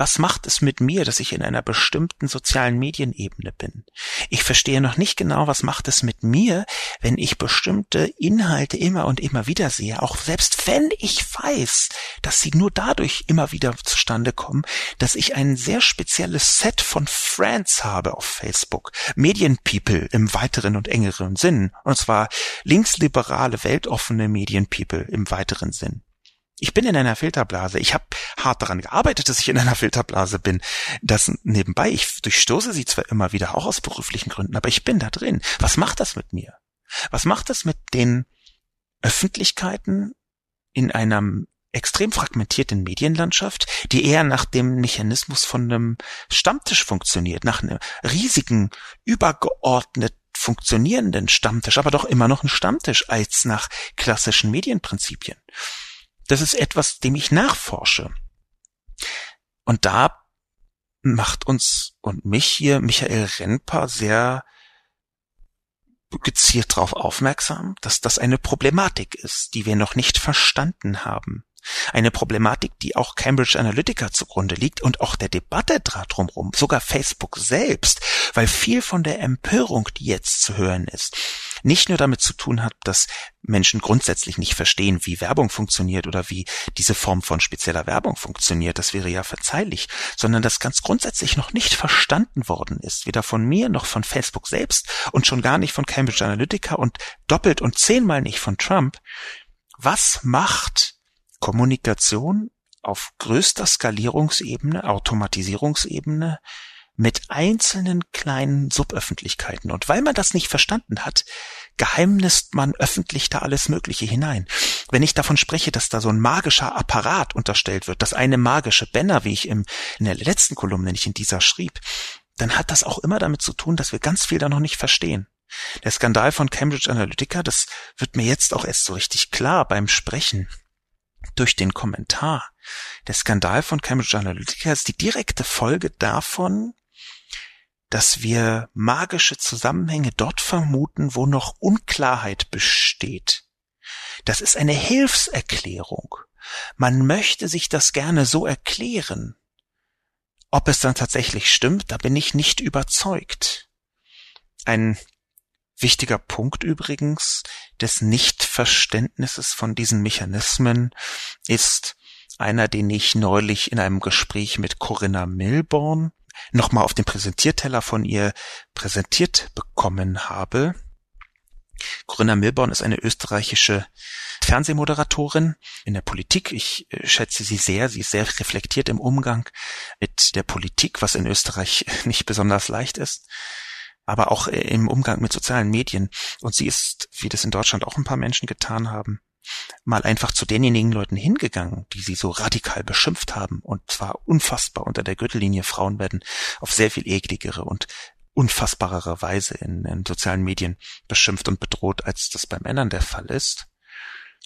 was macht es mit mir, dass ich in einer bestimmten sozialen Medienebene bin? Ich verstehe noch nicht genau, was macht es mit mir, wenn ich bestimmte Inhalte immer und immer wieder sehe, auch selbst wenn ich weiß, dass sie nur dadurch immer wieder zustande kommen, dass ich ein sehr spezielles Set von Friends habe auf Facebook, Medienpeople im weiteren und engeren Sinn, und zwar linksliberale, weltoffene Medienpeople im weiteren Sinn. Ich bin in einer Filterblase. Ich habe hart daran gearbeitet, dass ich in einer Filterblase bin. Das nebenbei, ich durchstoße sie zwar immer wieder, auch aus beruflichen Gründen, aber ich bin da drin. Was macht das mit mir? Was macht das mit den Öffentlichkeiten in einer extrem fragmentierten Medienlandschaft, die eher nach dem Mechanismus von einem Stammtisch funktioniert, nach einem riesigen, übergeordnet funktionierenden Stammtisch, aber doch immer noch ein Stammtisch als nach klassischen Medienprinzipien das ist etwas, dem ich nachforsche. Und da macht uns und mich hier Michael Renper sehr gezielt darauf aufmerksam, dass das eine Problematik ist, die wir noch nicht verstanden haben. Eine Problematik, die auch Cambridge Analytica zugrunde liegt und auch der Debatte drumherum, sogar Facebook selbst, weil viel von der Empörung, die jetzt zu hören ist, nicht nur damit zu tun hat, dass Menschen grundsätzlich nicht verstehen, wie Werbung funktioniert oder wie diese Form von spezieller Werbung funktioniert, das wäre ja verzeihlich, sondern dass ganz grundsätzlich noch nicht verstanden worden ist, weder von mir noch von Facebook selbst und schon gar nicht von Cambridge Analytica und doppelt und zehnmal nicht von Trump. Was macht Kommunikation auf größter Skalierungsebene, Automatisierungsebene mit einzelnen kleinen Suböffentlichkeiten. Und weil man das nicht verstanden hat, geheimnist man öffentlich da alles Mögliche hinein. Wenn ich davon spreche, dass da so ein magischer Apparat unterstellt wird, das eine magische Banner, wie ich im, in der letzten Kolumne, nicht in dieser schrieb, dann hat das auch immer damit zu tun, dass wir ganz viel da noch nicht verstehen. Der Skandal von Cambridge Analytica, das wird mir jetzt auch erst so richtig klar beim Sprechen durch den Kommentar. Der Skandal von Cambridge Analytica ist die direkte Folge davon, dass wir magische Zusammenhänge dort vermuten, wo noch Unklarheit besteht. Das ist eine Hilfserklärung. Man möchte sich das gerne so erklären. Ob es dann tatsächlich stimmt, da bin ich nicht überzeugt. Ein wichtiger Punkt übrigens des Nichtverständnisses von diesen Mechanismen ist einer, den ich neulich in einem Gespräch mit Corinna Milborn nochmal auf dem Präsentierteller von ihr präsentiert bekommen habe. Corinna Milborn ist eine österreichische Fernsehmoderatorin in der Politik. Ich äh, schätze sie sehr. Sie ist sehr reflektiert im Umgang mit der Politik, was in Österreich nicht besonders leicht ist aber auch äh, im Umgang mit sozialen Medien. Und sie ist, wie das in Deutschland auch ein paar Menschen getan haben, mal einfach zu denjenigen Leuten hingegangen, die sie so radikal beschimpft haben. Und zwar unfassbar unter der Gürtellinie. Frauen werden auf sehr viel ekligere und unfassbarere Weise in, in sozialen Medien beschimpft und bedroht, als das bei Männern der Fall ist.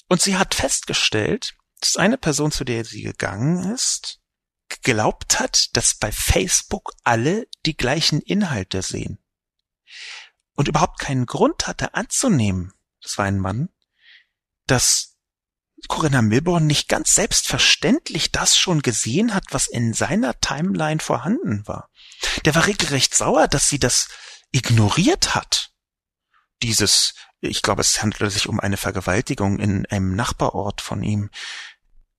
Und sie hat festgestellt, dass eine Person, zu der sie gegangen ist, geglaubt hat, dass bei Facebook alle die gleichen Inhalte sehen und überhaupt keinen Grund hatte anzunehmen, das war ein Mann, dass Corinna Milborn nicht ganz selbstverständlich das schon gesehen hat, was in seiner Timeline vorhanden war. Der war regelrecht sauer, dass sie das ignoriert hat. Dieses, ich glaube, es handelte sich um eine Vergewaltigung in einem Nachbarort von ihm.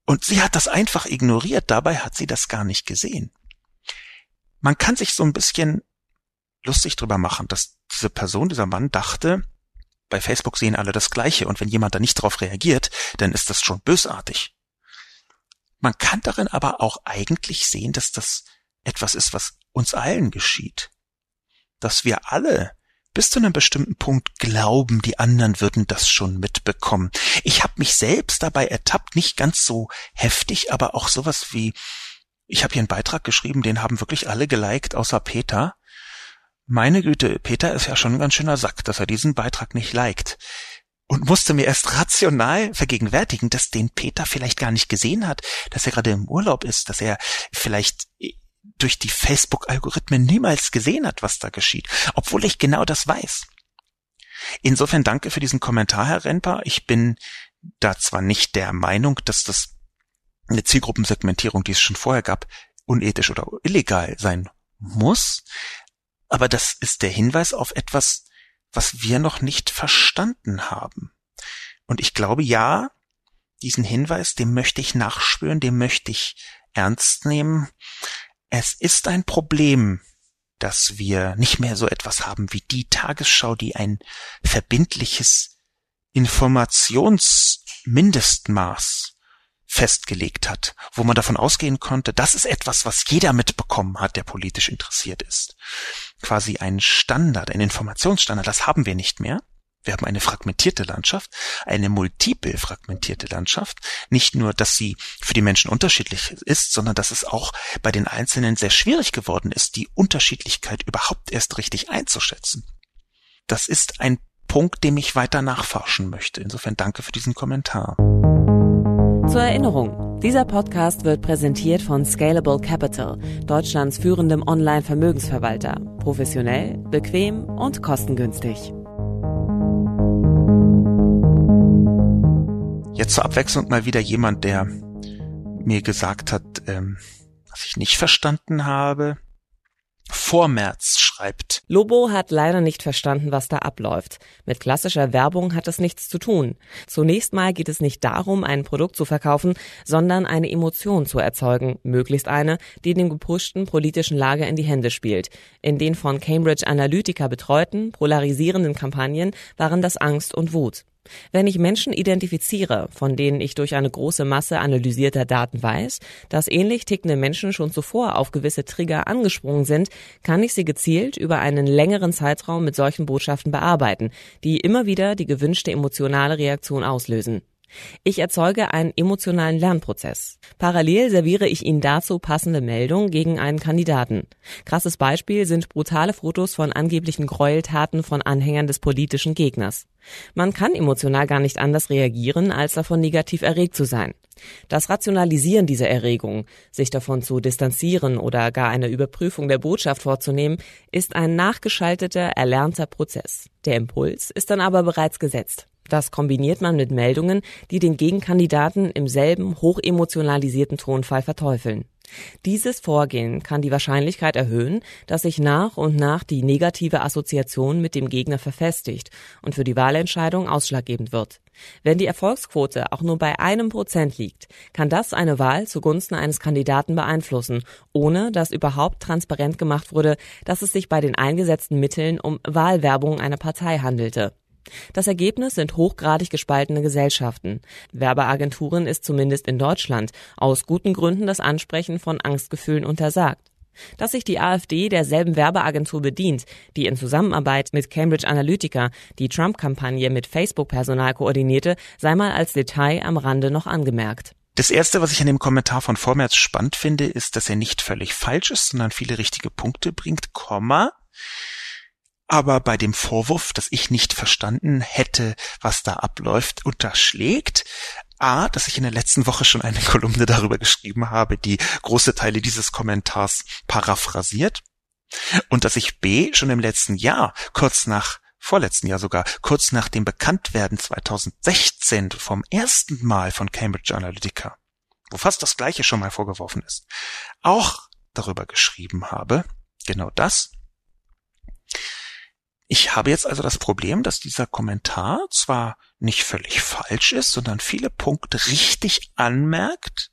Und sie hat das einfach ignoriert, dabei hat sie das gar nicht gesehen. Man kann sich so ein bisschen lustig drüber machen, dass diese Person, dieser Mann dachte, bei Facebook sehen alle das Gleiche und wenn jemand da nicht darauf reagiert, dann ist das schon bösartig. Man kann darin aber auch eigentlich sehen, dass das etwas ist, was uns allen geschieht. Dass wir alle bis zu einem bestimmten Punkt glauben, die anderen würden das schon mitbekommen. Ich habe mich selbst dabei ertappt, nicht ganz so heftig, aber auch sowas wie, ich habe hier einen Beitrag geschrieben, den haben wirklich alle geliked, außer Peter. Meine Güte, Peter ist ja schon ein ganz schöner Sack, dass er diesen Beitrag nicht liked. Und musste mir erst rational vergegenwärtigen, dass den Peter vielleicht gar nicht gesehen hat, dass er gerade im Urlaub ist, dass er vielleicht durch die Facebook-Algorithmen niemals gesehen hat, was da geschieht, obwohl ich genau das weiß. Insofern danke für diesen Kommentar, Herr Renper. Ich bin da zwar nicht der Meinung, dass das eine Zielgruppensegmentierung, die es schon vorher gab, unethisch oder illegal sein muss. Aber das ist der Hinweis auf etwas, was wir noch nicht verstanden haben. Und ich glaube, ja, diesen Hinweis, dem möchte ich nachspüren, dem möchte ich ernst nehmen. Es ist ein Problem, dass wir nicht mehr so etwas haben wie die Tagesschau, die ein verbindliches Informationsmindestmaß festgelegt hat, wo man davon ausgehen konnte, das ist etwas, was jeder mitbekommen hat, der politisch interessiert ist. Quasi ein Standard, ein Informationsstandard, das haben wir nicht mehr. Wir haben eine fragmentierte Landschaft, eine multiple fragmentierte Landschaft. Nicht nur, dass sie für die Menschen unterschiedlich ist, sondern dass es auch bei den Einzelnen sehr schwierig geworden ist, die Unterschiedlichkeit überhaupt erst richtig einzuschätzen. Das ist ein Punkt, dem ich weiter nachforschen möchte. Insofern danke für diesen Kommentar. Zur Erinnerung, dieser Podcast wird präsentiert von Scalable Capital, Deutschlands führendem Online-Vermögensverwalter. Professionell, bequem und kostengünstig. Jetzt zur Abwechslung mal wieder jemand, der mir gesagt hat, ähm, was ich nicht verstanden habe. Vormärz schreibt. Lobo hat leider nicht verstanden, was da abläuft. Mit klassischer Werbung hat es nichts zu tun. Zunächst mal geht es nicht darum, ein Produkt zu verkaufen, sondern eine Emotion zu erzeugen, möglichst eine, die dem gepushten politischen Lager in die Hände spielt. In den von Cambridge Analytica betreuten, polarisierenden Kampagnen waren das Angst und Wut. Wenn ich Menschen identifiziere, von denen ich durch eine große Masse analysierter Daten weiß, dass ähnlich tickende Menschen schon zuvor auf gewisse Trigger angesprungen sind, kann ich sie gezielt über einen längeren Zeitraum mit solchen Botschaften bearbeiten, die immer wieder die gewünschte emotionale Reaktion auslösen. Ich erzeuge einen emotionalen Lernprozess. Parallel serviere ich Ihnen dazu passende Meldungen gegen einen Kandidaten. Krasses Beispiel sind brutale Fotos von angeblichen Gräueltaten von Anhängern des politischen Gegners. Man kann emotional gar nicht anders reagieren, als davon negativ erregt zu sein. Das Rationalisieren dieser Erregung, sich davon zu distanzieren oder gar eine Überprüfung der Botschaft vorzunehmen, ist ein nachgeschalteter, erlernter Prozess. Der Impuls ist dann aber bereits gesetzt. Das kombiniert man mit Meldungen, die den Gegenkandidaten im selben hochemotionalisierten Tonfall verteufeln. Dieses Vorgehen kann die Wahrscheinlichkeit erhöhen, dass sich nach und nach die negative Assoziation mit dem Gegner verfestigt und für die Wahlentscheidung ausschlaggebend wird. Wenn die Erfolgsquote auch nur bei einem Prozent liegt, kann das eine Wahl zugunsten eines Kandidaten beeinflussen, ohne dass überhaupt transparent gemacht wurde, dass es sich bei den eingesetzten Mitteln um Wahlwerbung einer Partei handelte. Das Ergebnis sind hochgradig gespaltene Gesellschaften. Werbeagenturen ist zumindest in Deutschland aus guten Gründen das Ansprechen von Angstgefühlen untersagt. Dass sich die AfD derselben Werbeagentur bedient, die in Zusammenarbeit mit Cambridge Analytica die Trump-Kampagne mit Facebook-Personal koordinierte, sei mal als Detail am Rande noch angemerkt. Das erste, was ich an dem Kommentar von Vormärz spannend finde, ist, dass er nicht völlig falsch ist, sondern viele richtige Punkte bringt, Komma aber bei dem Vorwurf, dass ich nicht verstanden hätte, was da abläuft, unterschlägt, A, dass ich in der letzten Woche schon eine Kolumne darüber geschrieben habe, die große Teile dieses Kommentars paraphrasiert, und dass ich B, schon im letzten Jahr, kurz nach vorletzten Jahr sogar, kurz nach dem Bekanntwerden 2016 vom ersten Mal von Cambridge Analytica, wo fast das gleiche schon mal vorgeworfen ist, auch darüber geschrieben habe, genau das, ich habe jetzt also das Problem, dass dieser Kommentar zwar nicht völlig falsch ist, sondern viele Punkte richtig anmerkt,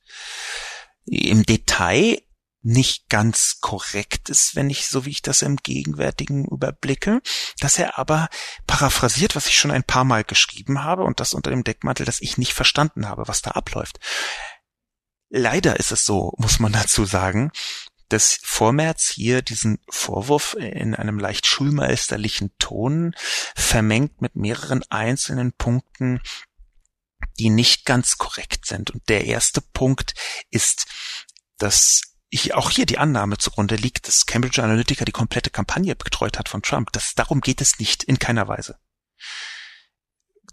im Detail nicht ganz korrekt ist, wenn ich, so wie ich das im Gegenwärtigen überblicke, dass er aber paraphrasiert, was ich schon ein paar Mal geschrieben habe und das unter dem Deckmantel, dass ich nicht verstanden habe, was da abläuft. Leider ist es so, muss man dazu sagen, dass Vormärz hier diesen Vorwurf in einem leicht schulmeisterlichen Ton vermengt mit mehreren einzelnen Punkten, die nicht ganz korrekt sind. Und der erste Punkt ist, dass ich auch hier die Annahme zugrunde liegt, dass Cambridge Analytica die komplette Kampagne betreut hat von Trump. Das, darum geht es nicht, in keiner Weise.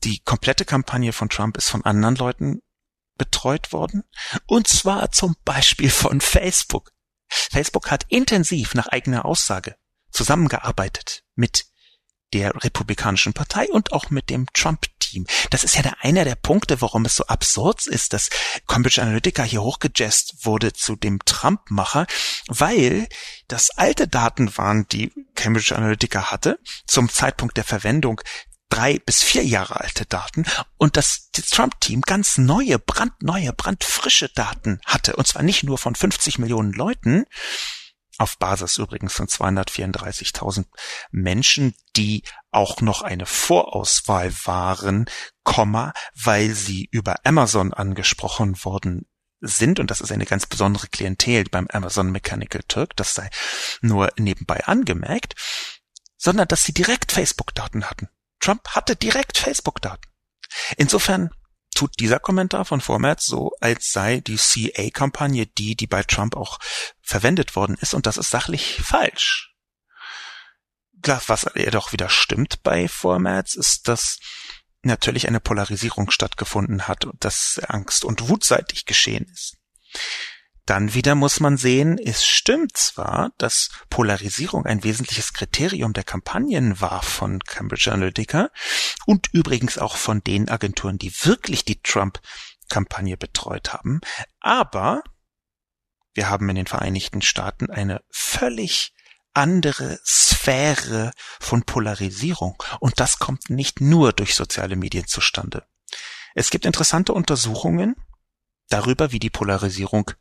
Die komplette Kampagne von Trump ist von anderen Leuten betreut worden. Und zwar zum Beispiel von Facebook. Facebook hat intensiv nach eigener Aussage zusammengearbeitet mit der Republikanischen Partei und auch mit dem Trump-Team. Das ist ja der, einer der Punkte, warum es so absurd ist, dass Cambridge Analytica hier hochgejazzt wurde zu dem Trump-Macher, weil das alte Daten waren, die Cambridge Analytica hatte, zum Zeitpunkt der Verwendung drei bis vier Jahre alte Daten und das, das Trump-Team ganz neue, brandneue, brandfrische Daten hatte. Und zwar nicht nur von 50 Millionen Leuten, auf Basis übrigens von 234.000 Menschen, die auch noch eine Vorauswahl waren, Komma, weil sie über Amazon angesprochen worden sind, und das ist eine ganz besondere Klientel beim Amazon Mechanical Turk, das sei nur nebenbei angemerkt, sondern dass sie direkt Facebook-Daten hatten. Trump hatte direkt Facebook-Daten. Insofern tut dieser Kommentar von Formats so, als sei die CA-Kampagne die, die bei Trump auch verwendet worden ist, und das ist sachlich falsch. Was jedoch wieder stimmt bei Formats, ist, dass natürlich eine Polarisierung stattgefunden hat und dass Angst und wutseitig geschehen ist. Dann wieder muss man sehen, es stimmt zwar, dass Polarisierung ein wesentliches Kriterium der Kampagnen war von Cambridge Analytica und übrigens auch von den Agenturen, die wirklich die Trump-Kampagne betreut haben, aber wir haben in den Vereinigten Staaten eine völlig andere Sphäre von Polarisierung und das kommt nicht nur durch soziale Medien zustande. Es gibt interessante Untersuchungen, darüber, wie die Polarisierung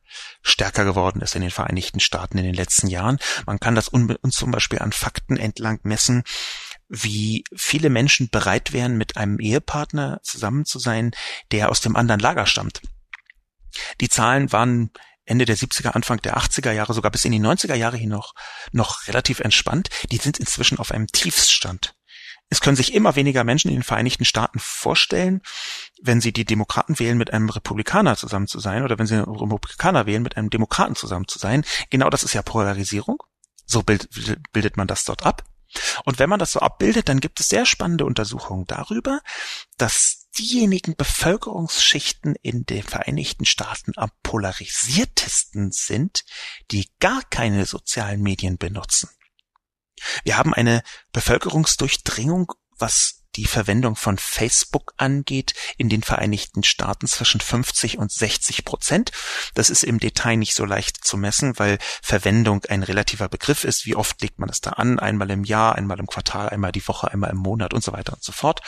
stärker geworden ist in den Vereinigten Staaten in den letzten Jahren. Man kann das uns zum Beispiel an Fakten entlang messen, wie viele Menschen bereit wären, mit einem Ehepartner zusammen zu sein, der aus dem anderen Lager stammt. Die Zahlen waren Ende der 70er, Anfang der 80er Jahre, sogar bis in die 90er Jahre hin noch, noch relativ entspannt. Die sind inzwischen auf einem Tiefsstand. Es können sich immer weniger Menschen in den Vereinigten Staaten vorstellen, wenn sie die Demokraten wählen, mit einem Republikaner zusammen zu sein oder wenn sie einen Republikaner wählen, mit einem Demokraten zusammen zu sein. Genau das ist ja Polarisierung. So bildet man das dort ab. Und wenn man das so abbildet, dann gibt es sehr spannende Untersuchungen darüber, dass diejenigen Bevölkerungsschichten in den Vereinigten Staaten am polarisiertesten sind, die gar keine sozialen Medien benutzen. Wir haben eine Bevölkerungsdurchdringung, was die Verwendung von Facebook angeht, in den Vereinigten Staaten zwischen 50 und 60 Prozent. Das ist im Detail nicht so leicht zu messen, weil Verwendung ein relativer Begriff ist. Wie oft legt man es da an? Einmal im Jahr, einmal im Quartal, einmal die Woche, einmal im Monat und so weiter und so fort.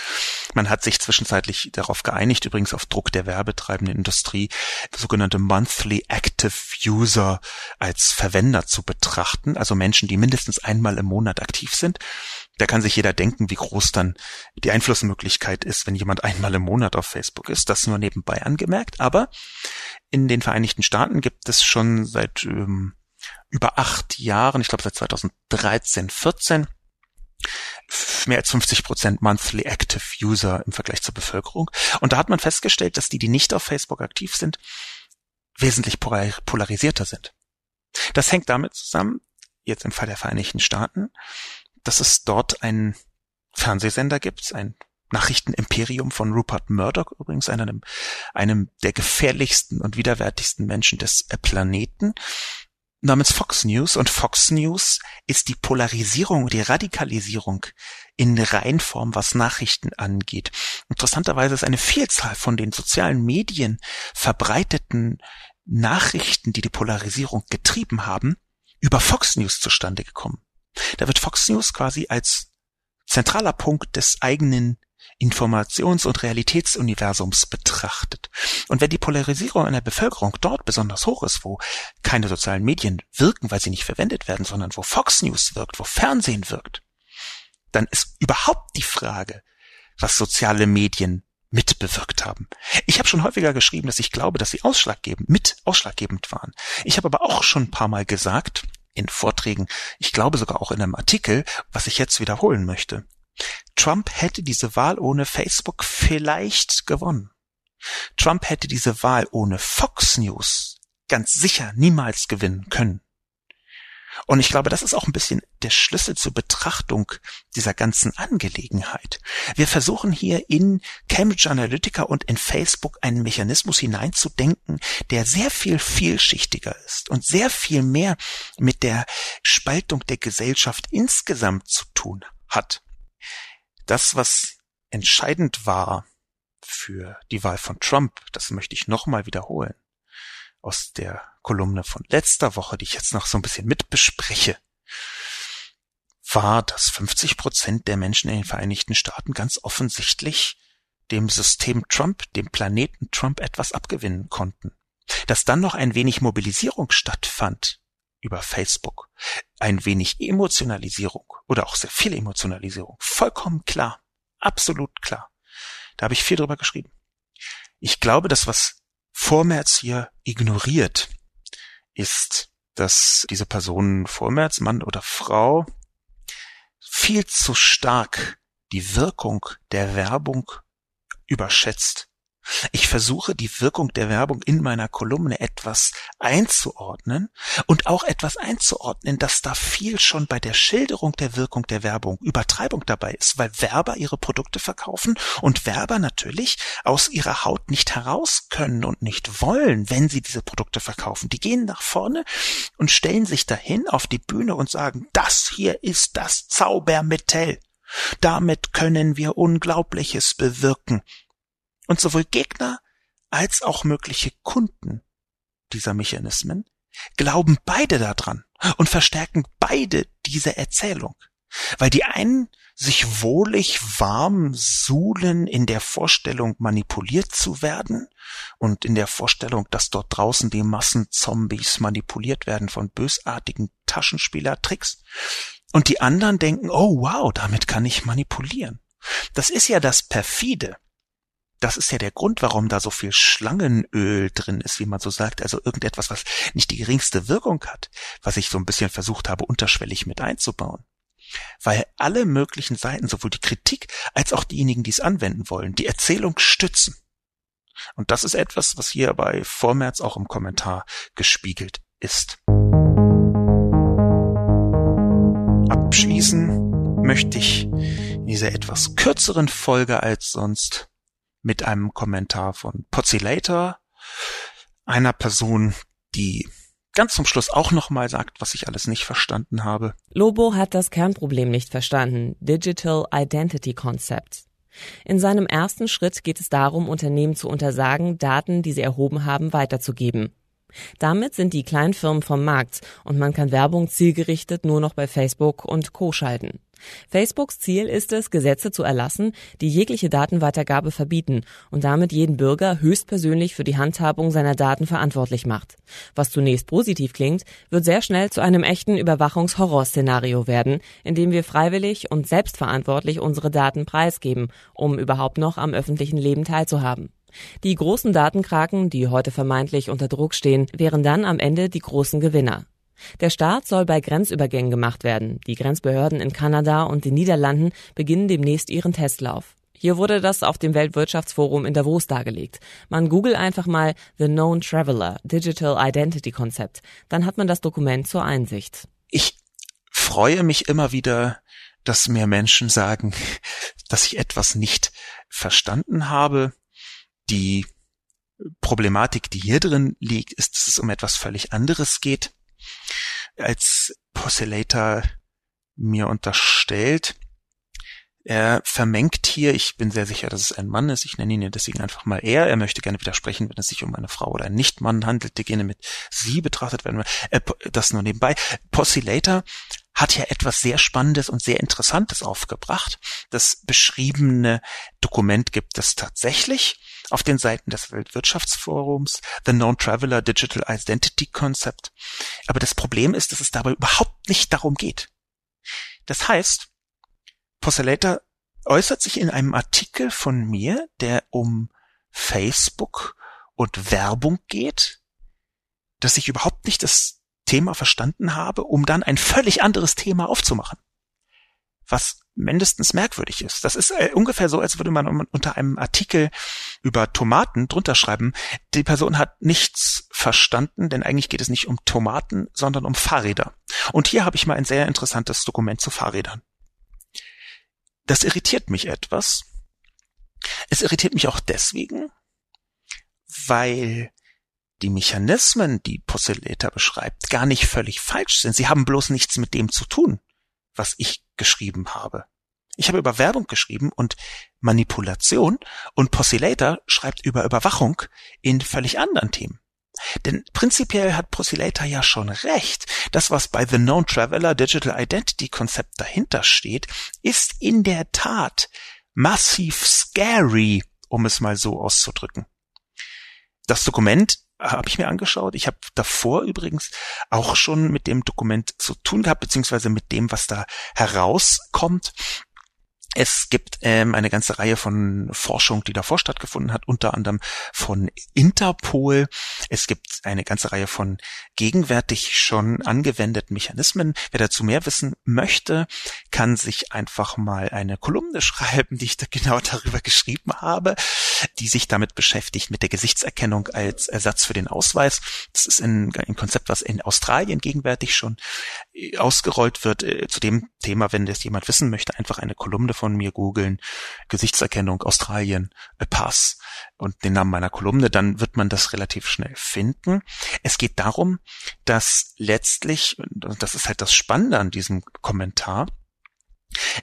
Man hat sich zwischenzeitlich darauf geeinigt, übrigens auf Druck der werbetreibenden Industrie, sogenannte Monthly Active User als Verwender zu betrachten, also Menschen, die mindestens einmal im Monat aktiv sind da kann sich jeder denken, wie groß dann die Einflussmöglichkeit ist, wenn jemand einmal im Monat auf Facebook ist. Das nur nebenbei angemerkt. Aber in den Vereinigten Staaten gibt es schon seit ähm, über acht Jahren, ich glaube seit 2013, 14, mehr als 50 Prozent Monthly Active User im Vergleich zur Bevölkerung. Und da hat man festgestellt, dass die, die nicht auf Facebook aktiv sind, wesentlich polarisierter sind. Das hängt damit zusammen, jetzt im Fall der Vereinigten Staaten, dass es dort einen Fernsehsender gibt, ein Nachrichtenimperium von Rupert Murdoch, übrigens einem, einem der gefährlichsten und widerwärtigsten Menschen des Planeten, namens Fox News. Und Fox News ist die Polarisierung, die Radikalisierung in Reinform, was Nachrichten angeht. Interessanterweise ist eine Vielzahl von den sozialen Medien verbreiteten Nachrichten, die die Polarisierung getrieben haben, über Fox News zustande gekommen. Da wird Fox News quasi als zentraler Punkt des eigenen Informations- und Realitätsuniversums betrachtet. Und wenn die Polarisierung einer Bevölkerung dort besonders hoch ist, wo keine sozialen Medien wirken, weil sie nicht verwendet werden, sondern wo Fox News wirkt, wo Fernsehen wirkt, dann ist überhaupt die Frage, was soziale Medien mitbewirkt haben. Ich habe schon häufiger geschrieben, dass ich glaube, dass sie ausschlaggebend, mit ausschlaggebend waren. Ich habe aber auch schon ein paar Mal gesagt, in Vorträgen, ich glaube sogar auch in einem Artikel, was ich jetzt wiederholen möchte. Trump hätte diese Wahl ohne Facebook vielleicht gewonnen. Trump hätte diese Wahl ohne Fox News ganz sicher niemals gewinnen können. Und ich glaube, das ist auch ein bisschen der Schlüssel zur Betrachtung dieser ganzen Angelegenheit. Wir versuchen hier in Cambridge Analytica und in Facebook einen Mechanismus hineinzudenken, der sehr viel vielschichtiger ist und sehr viel mehr mit der Spaltung der Gesellschaft insgesamt zu tun hat. das, was entscheidend war für die Wahl von Trump, das möchte ich nochmal wiederholen, aus der Kolumne von letzter Woche, die ich jetzt noch so ein bisschen mitbespreche, war, dass 50 Prozent der Menschen in den Vereinigten Staaten ganz offensichtlich dem System Trump, dem Planeten Trump etwas abgewinnen konnten. Dass dann noch ein wenig Mobilisierung stattfand über Facebook, ein wenig Emotionalisierung oder auch sehr viel Emotionalisierung, vollkommen klar, absolut klar. Da habe ich viel drüber geschrieben. Ich glaube, das, was Vormärz hier ignoriert, ist, dass diese Person Vormärz, Mann oder Frau, viel zu stark die Wirkung der Werbung überschätzt. Ich versuche die Wirkung der Werbung in meiner Kolumne etwas einzuordnen und auch etwas einzuordnen, dass da viel schon bei der Schilderung der Wirkung der Werbung Übertreibung dabei ist, weil Werber ihre Produkte verkaufen und Werber natürlich aus ihrer Haut nicht heraus können und nicht wollen, wenn sie diese Produkte verkaufen. Die gehen nach vorne und stellen sich dahin auf die Bühne und sagen, das hier ist das Zaubermittel. Damit können wir Unglaubliches bewirken. Und sowohl Gegner als auch mögliche Kunden dieser Mechanismen glauben beide daran und verstärken beide diese Erzählung. Weil die einen sich wohlig warm suhlen in der Vorstellung, manipuliert zu werden und in der Vorstellung, dass dort draußen die Massenzombies manipuliert werden von bösartigen Taschenspielertricks. Und die anderen denken, oh wow, damit kann ich manipulieren. Das ist ja das perfide das ist ja der Grund, warum da so viel Schlangenöl drin ist, wie man so sagt. Also irgendetwas, was nicht die geringste Wirkung hat, was ich so ein bisschen versucht habe, unterschwellig mit einzubauen. Weil alle möglichen Seiten, sowohl die Kritik als auch diejenigen, die es anwenden wollen, die Erzählung stützen. Und das ist etwas, was hier bei Vormärz auch im Kommentar gespiegelt ist. Abschließen möchte ich in dieser etwas kürzeren Folge als sonst mit einem Kommentar von Pozzilator, einer Person, die ganz zum Schluss auch nochmal sagt, was ich alles nicht verstanden habe. Lobo hat das Kernproblem nicht verstanden, Digital Identity Concept. In seinem ersten Schritt geht es darum, Unternehmen zu untersagen, Daten, die sie erhoben haben, weiterzugeben. Damit sind die Kleinfirmen vom Markt und man kann Werbung zielgerichtet nur noch bei Facebook und Co schalten. Facebooks Ziel ist es, Gesetze zu erlassen, die jegliche Datenweitergabe verbieten und damit jeden Bürger höchstpersönlich für die Handhabung seiner Daten verantwortlich macht. Was zunächst positiv klingt, wird sehr schnell zu einem echten Überwachungshorrorszenario werden, in dem wir freiwillig und selbstverantwortlich unsere Daten preisgeben, um überhaupt noch am öffentlichen Leben teilzuhaben. Die großen Datenkraken, die heute vermeintlich unter Druck stehen, wären dann am Ende die großen Gewinner. Der Start soll bei Grenzübergängen gemacht werden. Die Grenzbehörden in Kanada und den Niederlanden beginnen demnächst ihren Testlauf. Hier wurde das auf dem Weltwirtschaftsforum in Davos dargelegt. Man google einfach mal The Known Traveler Digital Identity Concept. Dann hat man das Dokument zur Einsicht. Ich freue mich immer wieder, dass mir Menschen sagen, dass ich etwas nicht verstanden habe die Problematik, die hier drin liegt, ist, dass es um etwas völlig anderes geht, als Postulator mir unterstellt. Er vermengt hier, ich bin sehr sicher, dass es ein Mann ist, ich nenne ihn deswegen einfach mal er. Er möchte gerne widersprechen, wenn es sich um eine Frau oder einen Nichtmann handelt, der gerne mit sie betrachtet werden. Äh, das nur nebenbei. Postulator hat ja etwas sehr Spannendes und sehr Interessantes aufgebracht. Das beschriebene Dokument gibt es tatsächlich auf den Seiten des Weltwirtschaftsforums, The Known Traveler Digital Identity Concept. Aber das Problem ist, dass es dabei überhaupt nicht darum geht. Das heißt, Postulator äußert sich in einem Artikel von mir, der um Facebook und Werbung geht, dass ich überhaupt nicht das Thema verstanden habe, um dann ein völlig anderes Thema aufzumachen. Was mindestens merkwürdig ist. Das ist äh, ungefähr so, als würde man unter einem Artikel über Tomaten drunter schreiben, die Person hat nichts verstanden, denn eigentlich geht es nicht um Tomaten, sondern um Fahrräder. Und hier habe ich mal ein sehr interessantes Dokument zu Fahrrädern. Das irritiert mich etwas. Es irritiert mich auch deswegen, weil die Mechanismen, die Postulator beschreibt, gar nicht völlig falsch sind. Sie haben bloß nichts mit dem zu tun, was ich geschrieben habe. Ich habe über Werbung geschrieben und Manipulation und Possilator schreibt über Überwachung in völlig anderen Themen. Denn prinzipiell hat Possilator ja schon recht. Das, was bei The Known Traveler Digital Identity Konzept dahinter steht, ist in der Tat massiv scary, um es mal so auszudrücken. Das Dokument habe ich mir angeschaut. Ich habe davor übrigens auch schon mit dem Dokument zu tun gehabt, beziehungsweise mit dem, was da herauskommt. Es gibt ähm, eine ganze Reihe von Forschung, die davor stattgefunden hat, unter anderem von Interpol. Es gibt eine ganze Reihe von gegenwärtig schon angewendeten Mechanismen. Wer dazu mehr wissen möchte, kann sich einfach mal eine Kolumne schreiben, die ich da genau darüber geschrieben habe, die sich damit beschäftigt mit der Gesichtserkennung als Ersatz für den Ausweis. Das ist ein, ein Konzept, was in Australien gegenwärtig schon äh, ausgerollt wird. Äh, zu dem Thema, wenn das jemand wissen möchte, einfach eine Kolumne von mir googeln, Gesichtserkennung Australien, a Pass und den Namen meiner Kolumne, dann wird man das relativ schnell finden. Es geht darum, dass letztlich, das ist halt das Spannende an diesem Kommentar,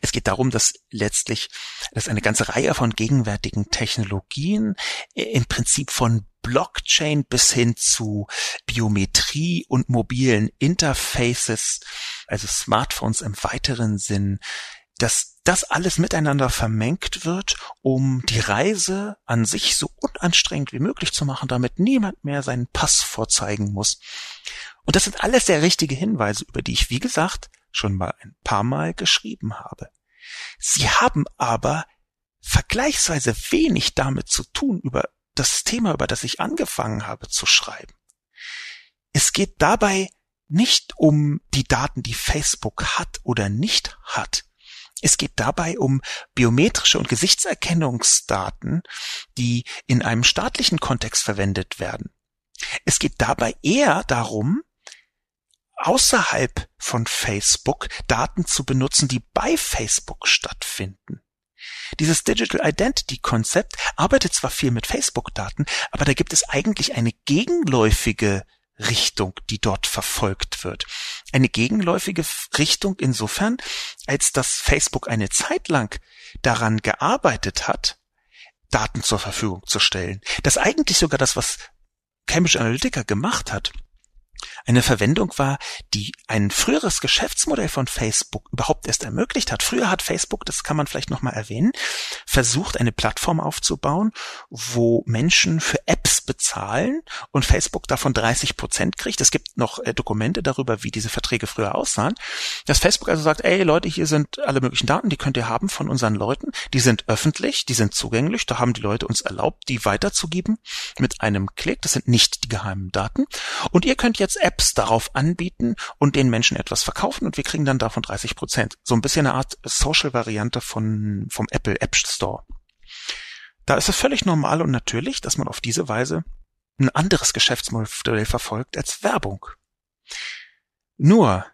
es geht darum, dass letztlich, dass eine ganze Reihe von gegenwärtigen Technologien im Prinzip von Blockchain bis hin zu Biometrie und mobilen Interfaces, also Smartphones im weiteren Sinn, dass das alles miteinander vermengt wird, um die Reise an sich so unanstrengend wie möglich zu machen, damit niemand mehr seinen Pass vorzeigen muss. Und das sind alles sehr richtige Hinweise, über die ich, wie gesagt, schon mal ein paar Mal geschrieben habe. Sie haben aber vergleichsweise wenig damit zu tun über das Thema, über das ich angefangen habe zu schreiben. Es geht dabei nicht um die Daten, die Facebook hat oder nicht hat. Es geht dabei um biometrische und Gesichtserkennungsdaten, die in einem staatlichen Kontext verwendet werden. Es geht dabei eher darum, außerhalb von Facebook Daten zu benutzen, die bei Facebook stattfinden. Dieses Digital Identity Konzept arbeitet zwar viel mit Facebook-Daten, aber da gibt es eigentlich eine gegenläufige Richtung, die dort verfolgt wird. Eine gegenläufige Richtung insofern, als dass Facebook eine Zeit lang daran gearbeitet hat, Daten zur Verfügung zu stellen. Das eigentlich sogar das, was Cambridge Analytica gemacht hat, eine Verwendung war, die ein früheres Geschäftsmodell von Facebook überhaupt erst ermöglicht hat. Früher hat Facebook, das kann man vielleicht nochmal erwähnen, versucht, eine Plattform aufzubauen, wo Menschen für Apps bezahlen und Facebook davon 30 Prozent kriegt. Es gibt noch äh, Dokumente darüber, wie diese Verträge früher aussahen. Dass Facebook also sagt, ey Leute, hier sind alle möglichen Daten, die könnt ihr haben von unseren Leuten. Die sind öffentlich, die sind zugänglich. Da haben die Leute uns erlaubt, die weiterzugeben mit einem Klick. Das sind nicht die geheimen Daten. Und ihr könnt jetzt Apps darauf anbieten und den Menschen etwas verkaufen und wir kriegen dann davon 30 Prozent. So ein bisschen eine Art Social-Variante von, vom Apple App Store. Da ist es völlig normal und natürlich, dass man auf diese Weise ein anderes Geschäftsmodell verfolgt als Werbung. Nur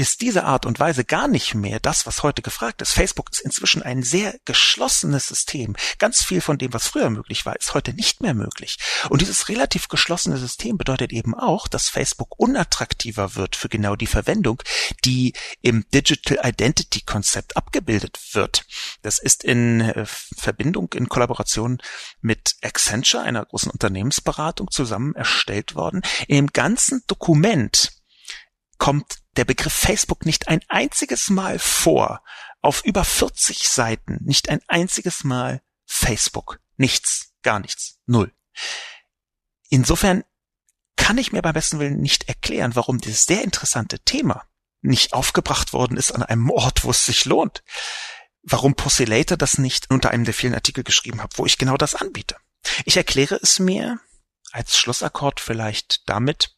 ist diese Art und Weise gar nicht mehr das, was heute gefragt ist. Facebook ist inzwischen ein sehr geschlossenes System. Ganz viel von dem, was früher möglich war, ist heute nicht mehr möglich. Und dieses relativ geschlossene System bedeutet eben auch, dass Facebook unattraktiver wird für genau die Verwendung, die im Digital Identity Konzept abgebildet wird. Das ist in äh, Verbindung, in Kollaboration mit Accenture, einer großen Unternehmensberatung, zusammen erstellt worden. Im ganzen Dokument kommt der Begriff Facebook nicht ein einziges Mal vor. Auf über 40 Seiten nicht ein einziges Mal Facebook. Nichts, gar nichts, null. Insofern kann ich mir beim besten Willen nicht erklären, warum dieses sehr interessante Thema nicht aufgebracht worden ist an einem Ort, wo es sich lohnt. Warum Possilator das nicht unter einem der vielen Artikel geschrieben hat, wo ich genau das anbiete. Ich erkläre es mir als Schlussakkord vielleicht damit,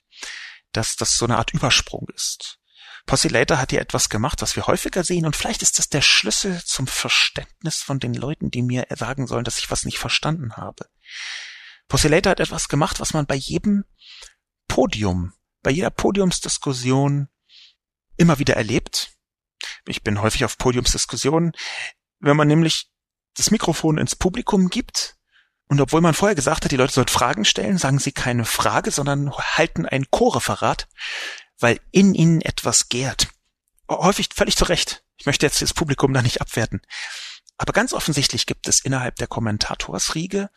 dass das so eine Art Übersprung ist. Possilator hat hier etwas gemacht, was wir häufiger sehen, und vielleicht ist das der Schlüssel zum Verständnis von den Leuten, die mir sagen sollen, dass ich was nicht verstanden habe. Possilator hat etwas gemacht, was man bei jedem Podium, bei jeder Podiumsdiskussion immer wieder erlebt. Ich bin häufig auf Podiumsdiskussionen, wenn man nämlich das Mikrofon ins Publikum gibt und obwohl man vorher gesagt hat, die Leute sollten Fragen stellen, sagen sie keine Frage, sondern halten ein Chorreferat, weil in ihnen etwas gärt. Häufig völlig zu Recht. Ich möchte jetzt das Publikum da nicht abwerten. Aber ganz offensichtlich gibt es innerhalb der Kommentatorsriege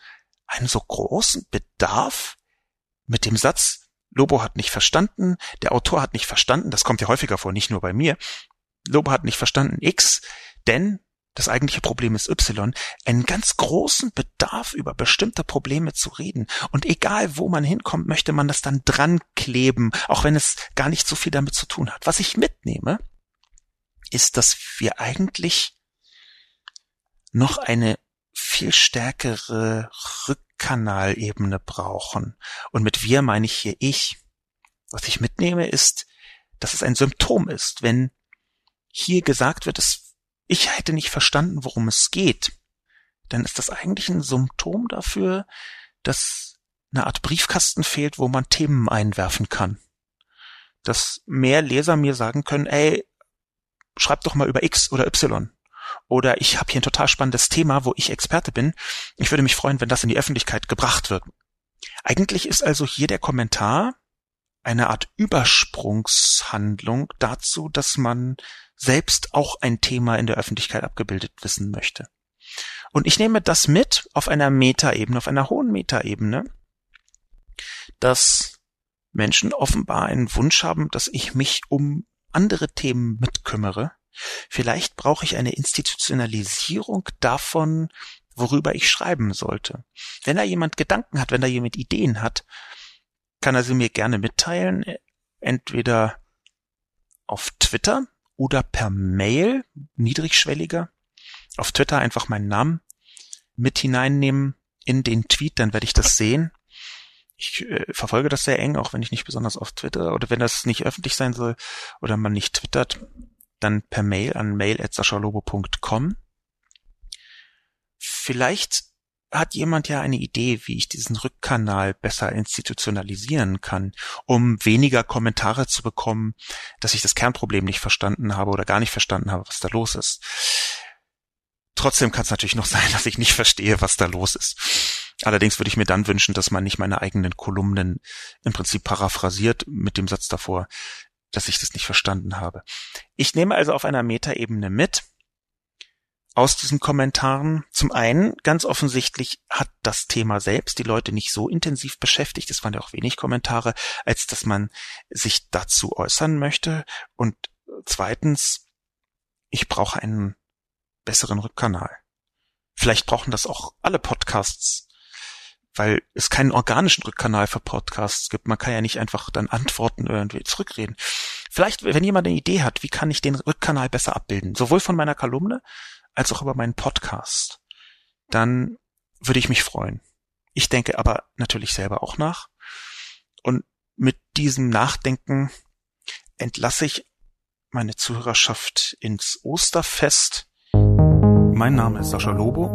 einen so großen Bedarf mit dem Satz, Lobo hat nicht verstanden, der Autor hat nicht verstanden, das kommt ja häufiger vor, nicht nur bei mir. Lobo hat nicht verstanden X, denn das eigentliche Problem ist Y, einen ganz großen Bedarf über bestimmte Probleme zu reden. Und egal wo man hinkommt, möchte man das dann dran kleben, auch wenn es gar nicht so viel damit zu tun hat. Was ich mitnehme, ist, dass wir eigentlich noch eine viel stärkere Rückkanalebene brauchen. Und mit wir meine ich hier ich. Was ich mitnehme, ist, dass es ein Symptom ist, wenn hier gesagt wird, dass ich hätte nicht verstanden, worum es geht, dann ist das eigentlich ein Symptom dafür, dass eine Art Briefkasten fehlt, wo man Themen einwerfen kann. Dass mehr Leser mir sagen können, ey, schreib doch mal über X oder Y. Oder ich habe hier ein total spannendes Thema, wo ich Experte bin. Ich würde mich freuen, wenn das in die Öffentlichkeit gebracht wird. Eigentlich ist also hier der Kommentar eine Art Übersprungshandlung dazu, dass man selbst auch ein Thema in der Öffentlichkeit abgebildet wissen möchte. Und ich nehme das mit auf einer Metaebene, auf einer hohen Metaebene, dass Menschen offenbar einen Wunsch haben, dass ich mich um andere Themen mitkümmere. Vielleicht brauche ich eine Institutionalisierung davon, worüber ich schreiben sollte. Wenn da jemand Gedanken hat, wenn da jemand Ideen hat, kann er sie mir gerne mitteilen, entweder auf Twitter oder per Mail, niedrigschwelliger. Auf Twitter einfach meinen Namen mit hineinnehmen in den Tweet, dann werde ich das sehen. Ich äh, verfolge das sehr eng, auch wenn ich nicht besonders auf Twitter oder wenn das nicht öffentlich sein soll oder man nicht twittert, dann per Mail an mail@saschalobo.com. Vielleicht hat jemand ja eine Idee, wie ich diesen Rückkanal besser institutionalisieren kann, um weniger Kommentare zu bekommen, dass ich das Kernproblem nicht verstanden habe oder gar nicht verstanden habe, was da los ist. Trotzdem kann es natürlich noch sein, dass ich nicht verstehe, was da los ist. Allerdings würde ich mir dann wünschen, dass man nicht meine eigenen Kolumnen im Prinzip paraphrasiert mit dem Satz davor, dass ich das nicht verstanden habe. Ich nehme also auf einer Metaebene mit aus diesen Kommentaren. Zum einen, ganz offensichtlich hat das Thema selbst die Leute nicht so intensiv beschäftigt. Es waren ja auch wenig Kommentare, als dass man sich dazu äußern möchte. Und zweitens, ich brauche einen besseren Rückkanal. Vielleicht brauchen das auch alle Podcasts weil es keinen organischen Rückkanal für Podcasts gibt. Man kann ja nicht einfach dann Antworten irgendwie zurückreden. Vielleicht, wenn jemand eine Idee hat, wie kann ich den Rückkanal besser abbilden, sowohl von meiner Kolumne als auch über meinen Podcast, dann würde ich mich freuen. Ich denke aber natürlich selber auch nach. Und mit diesem Nachdenken entlasse ich meine Zuhörerschaft ins Osterfest. Mein Name ist Sascha Lobo.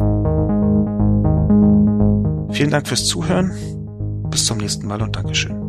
Vielen Dank fürs Zuhören. Bis zum nächsten Mal und Dankeschön.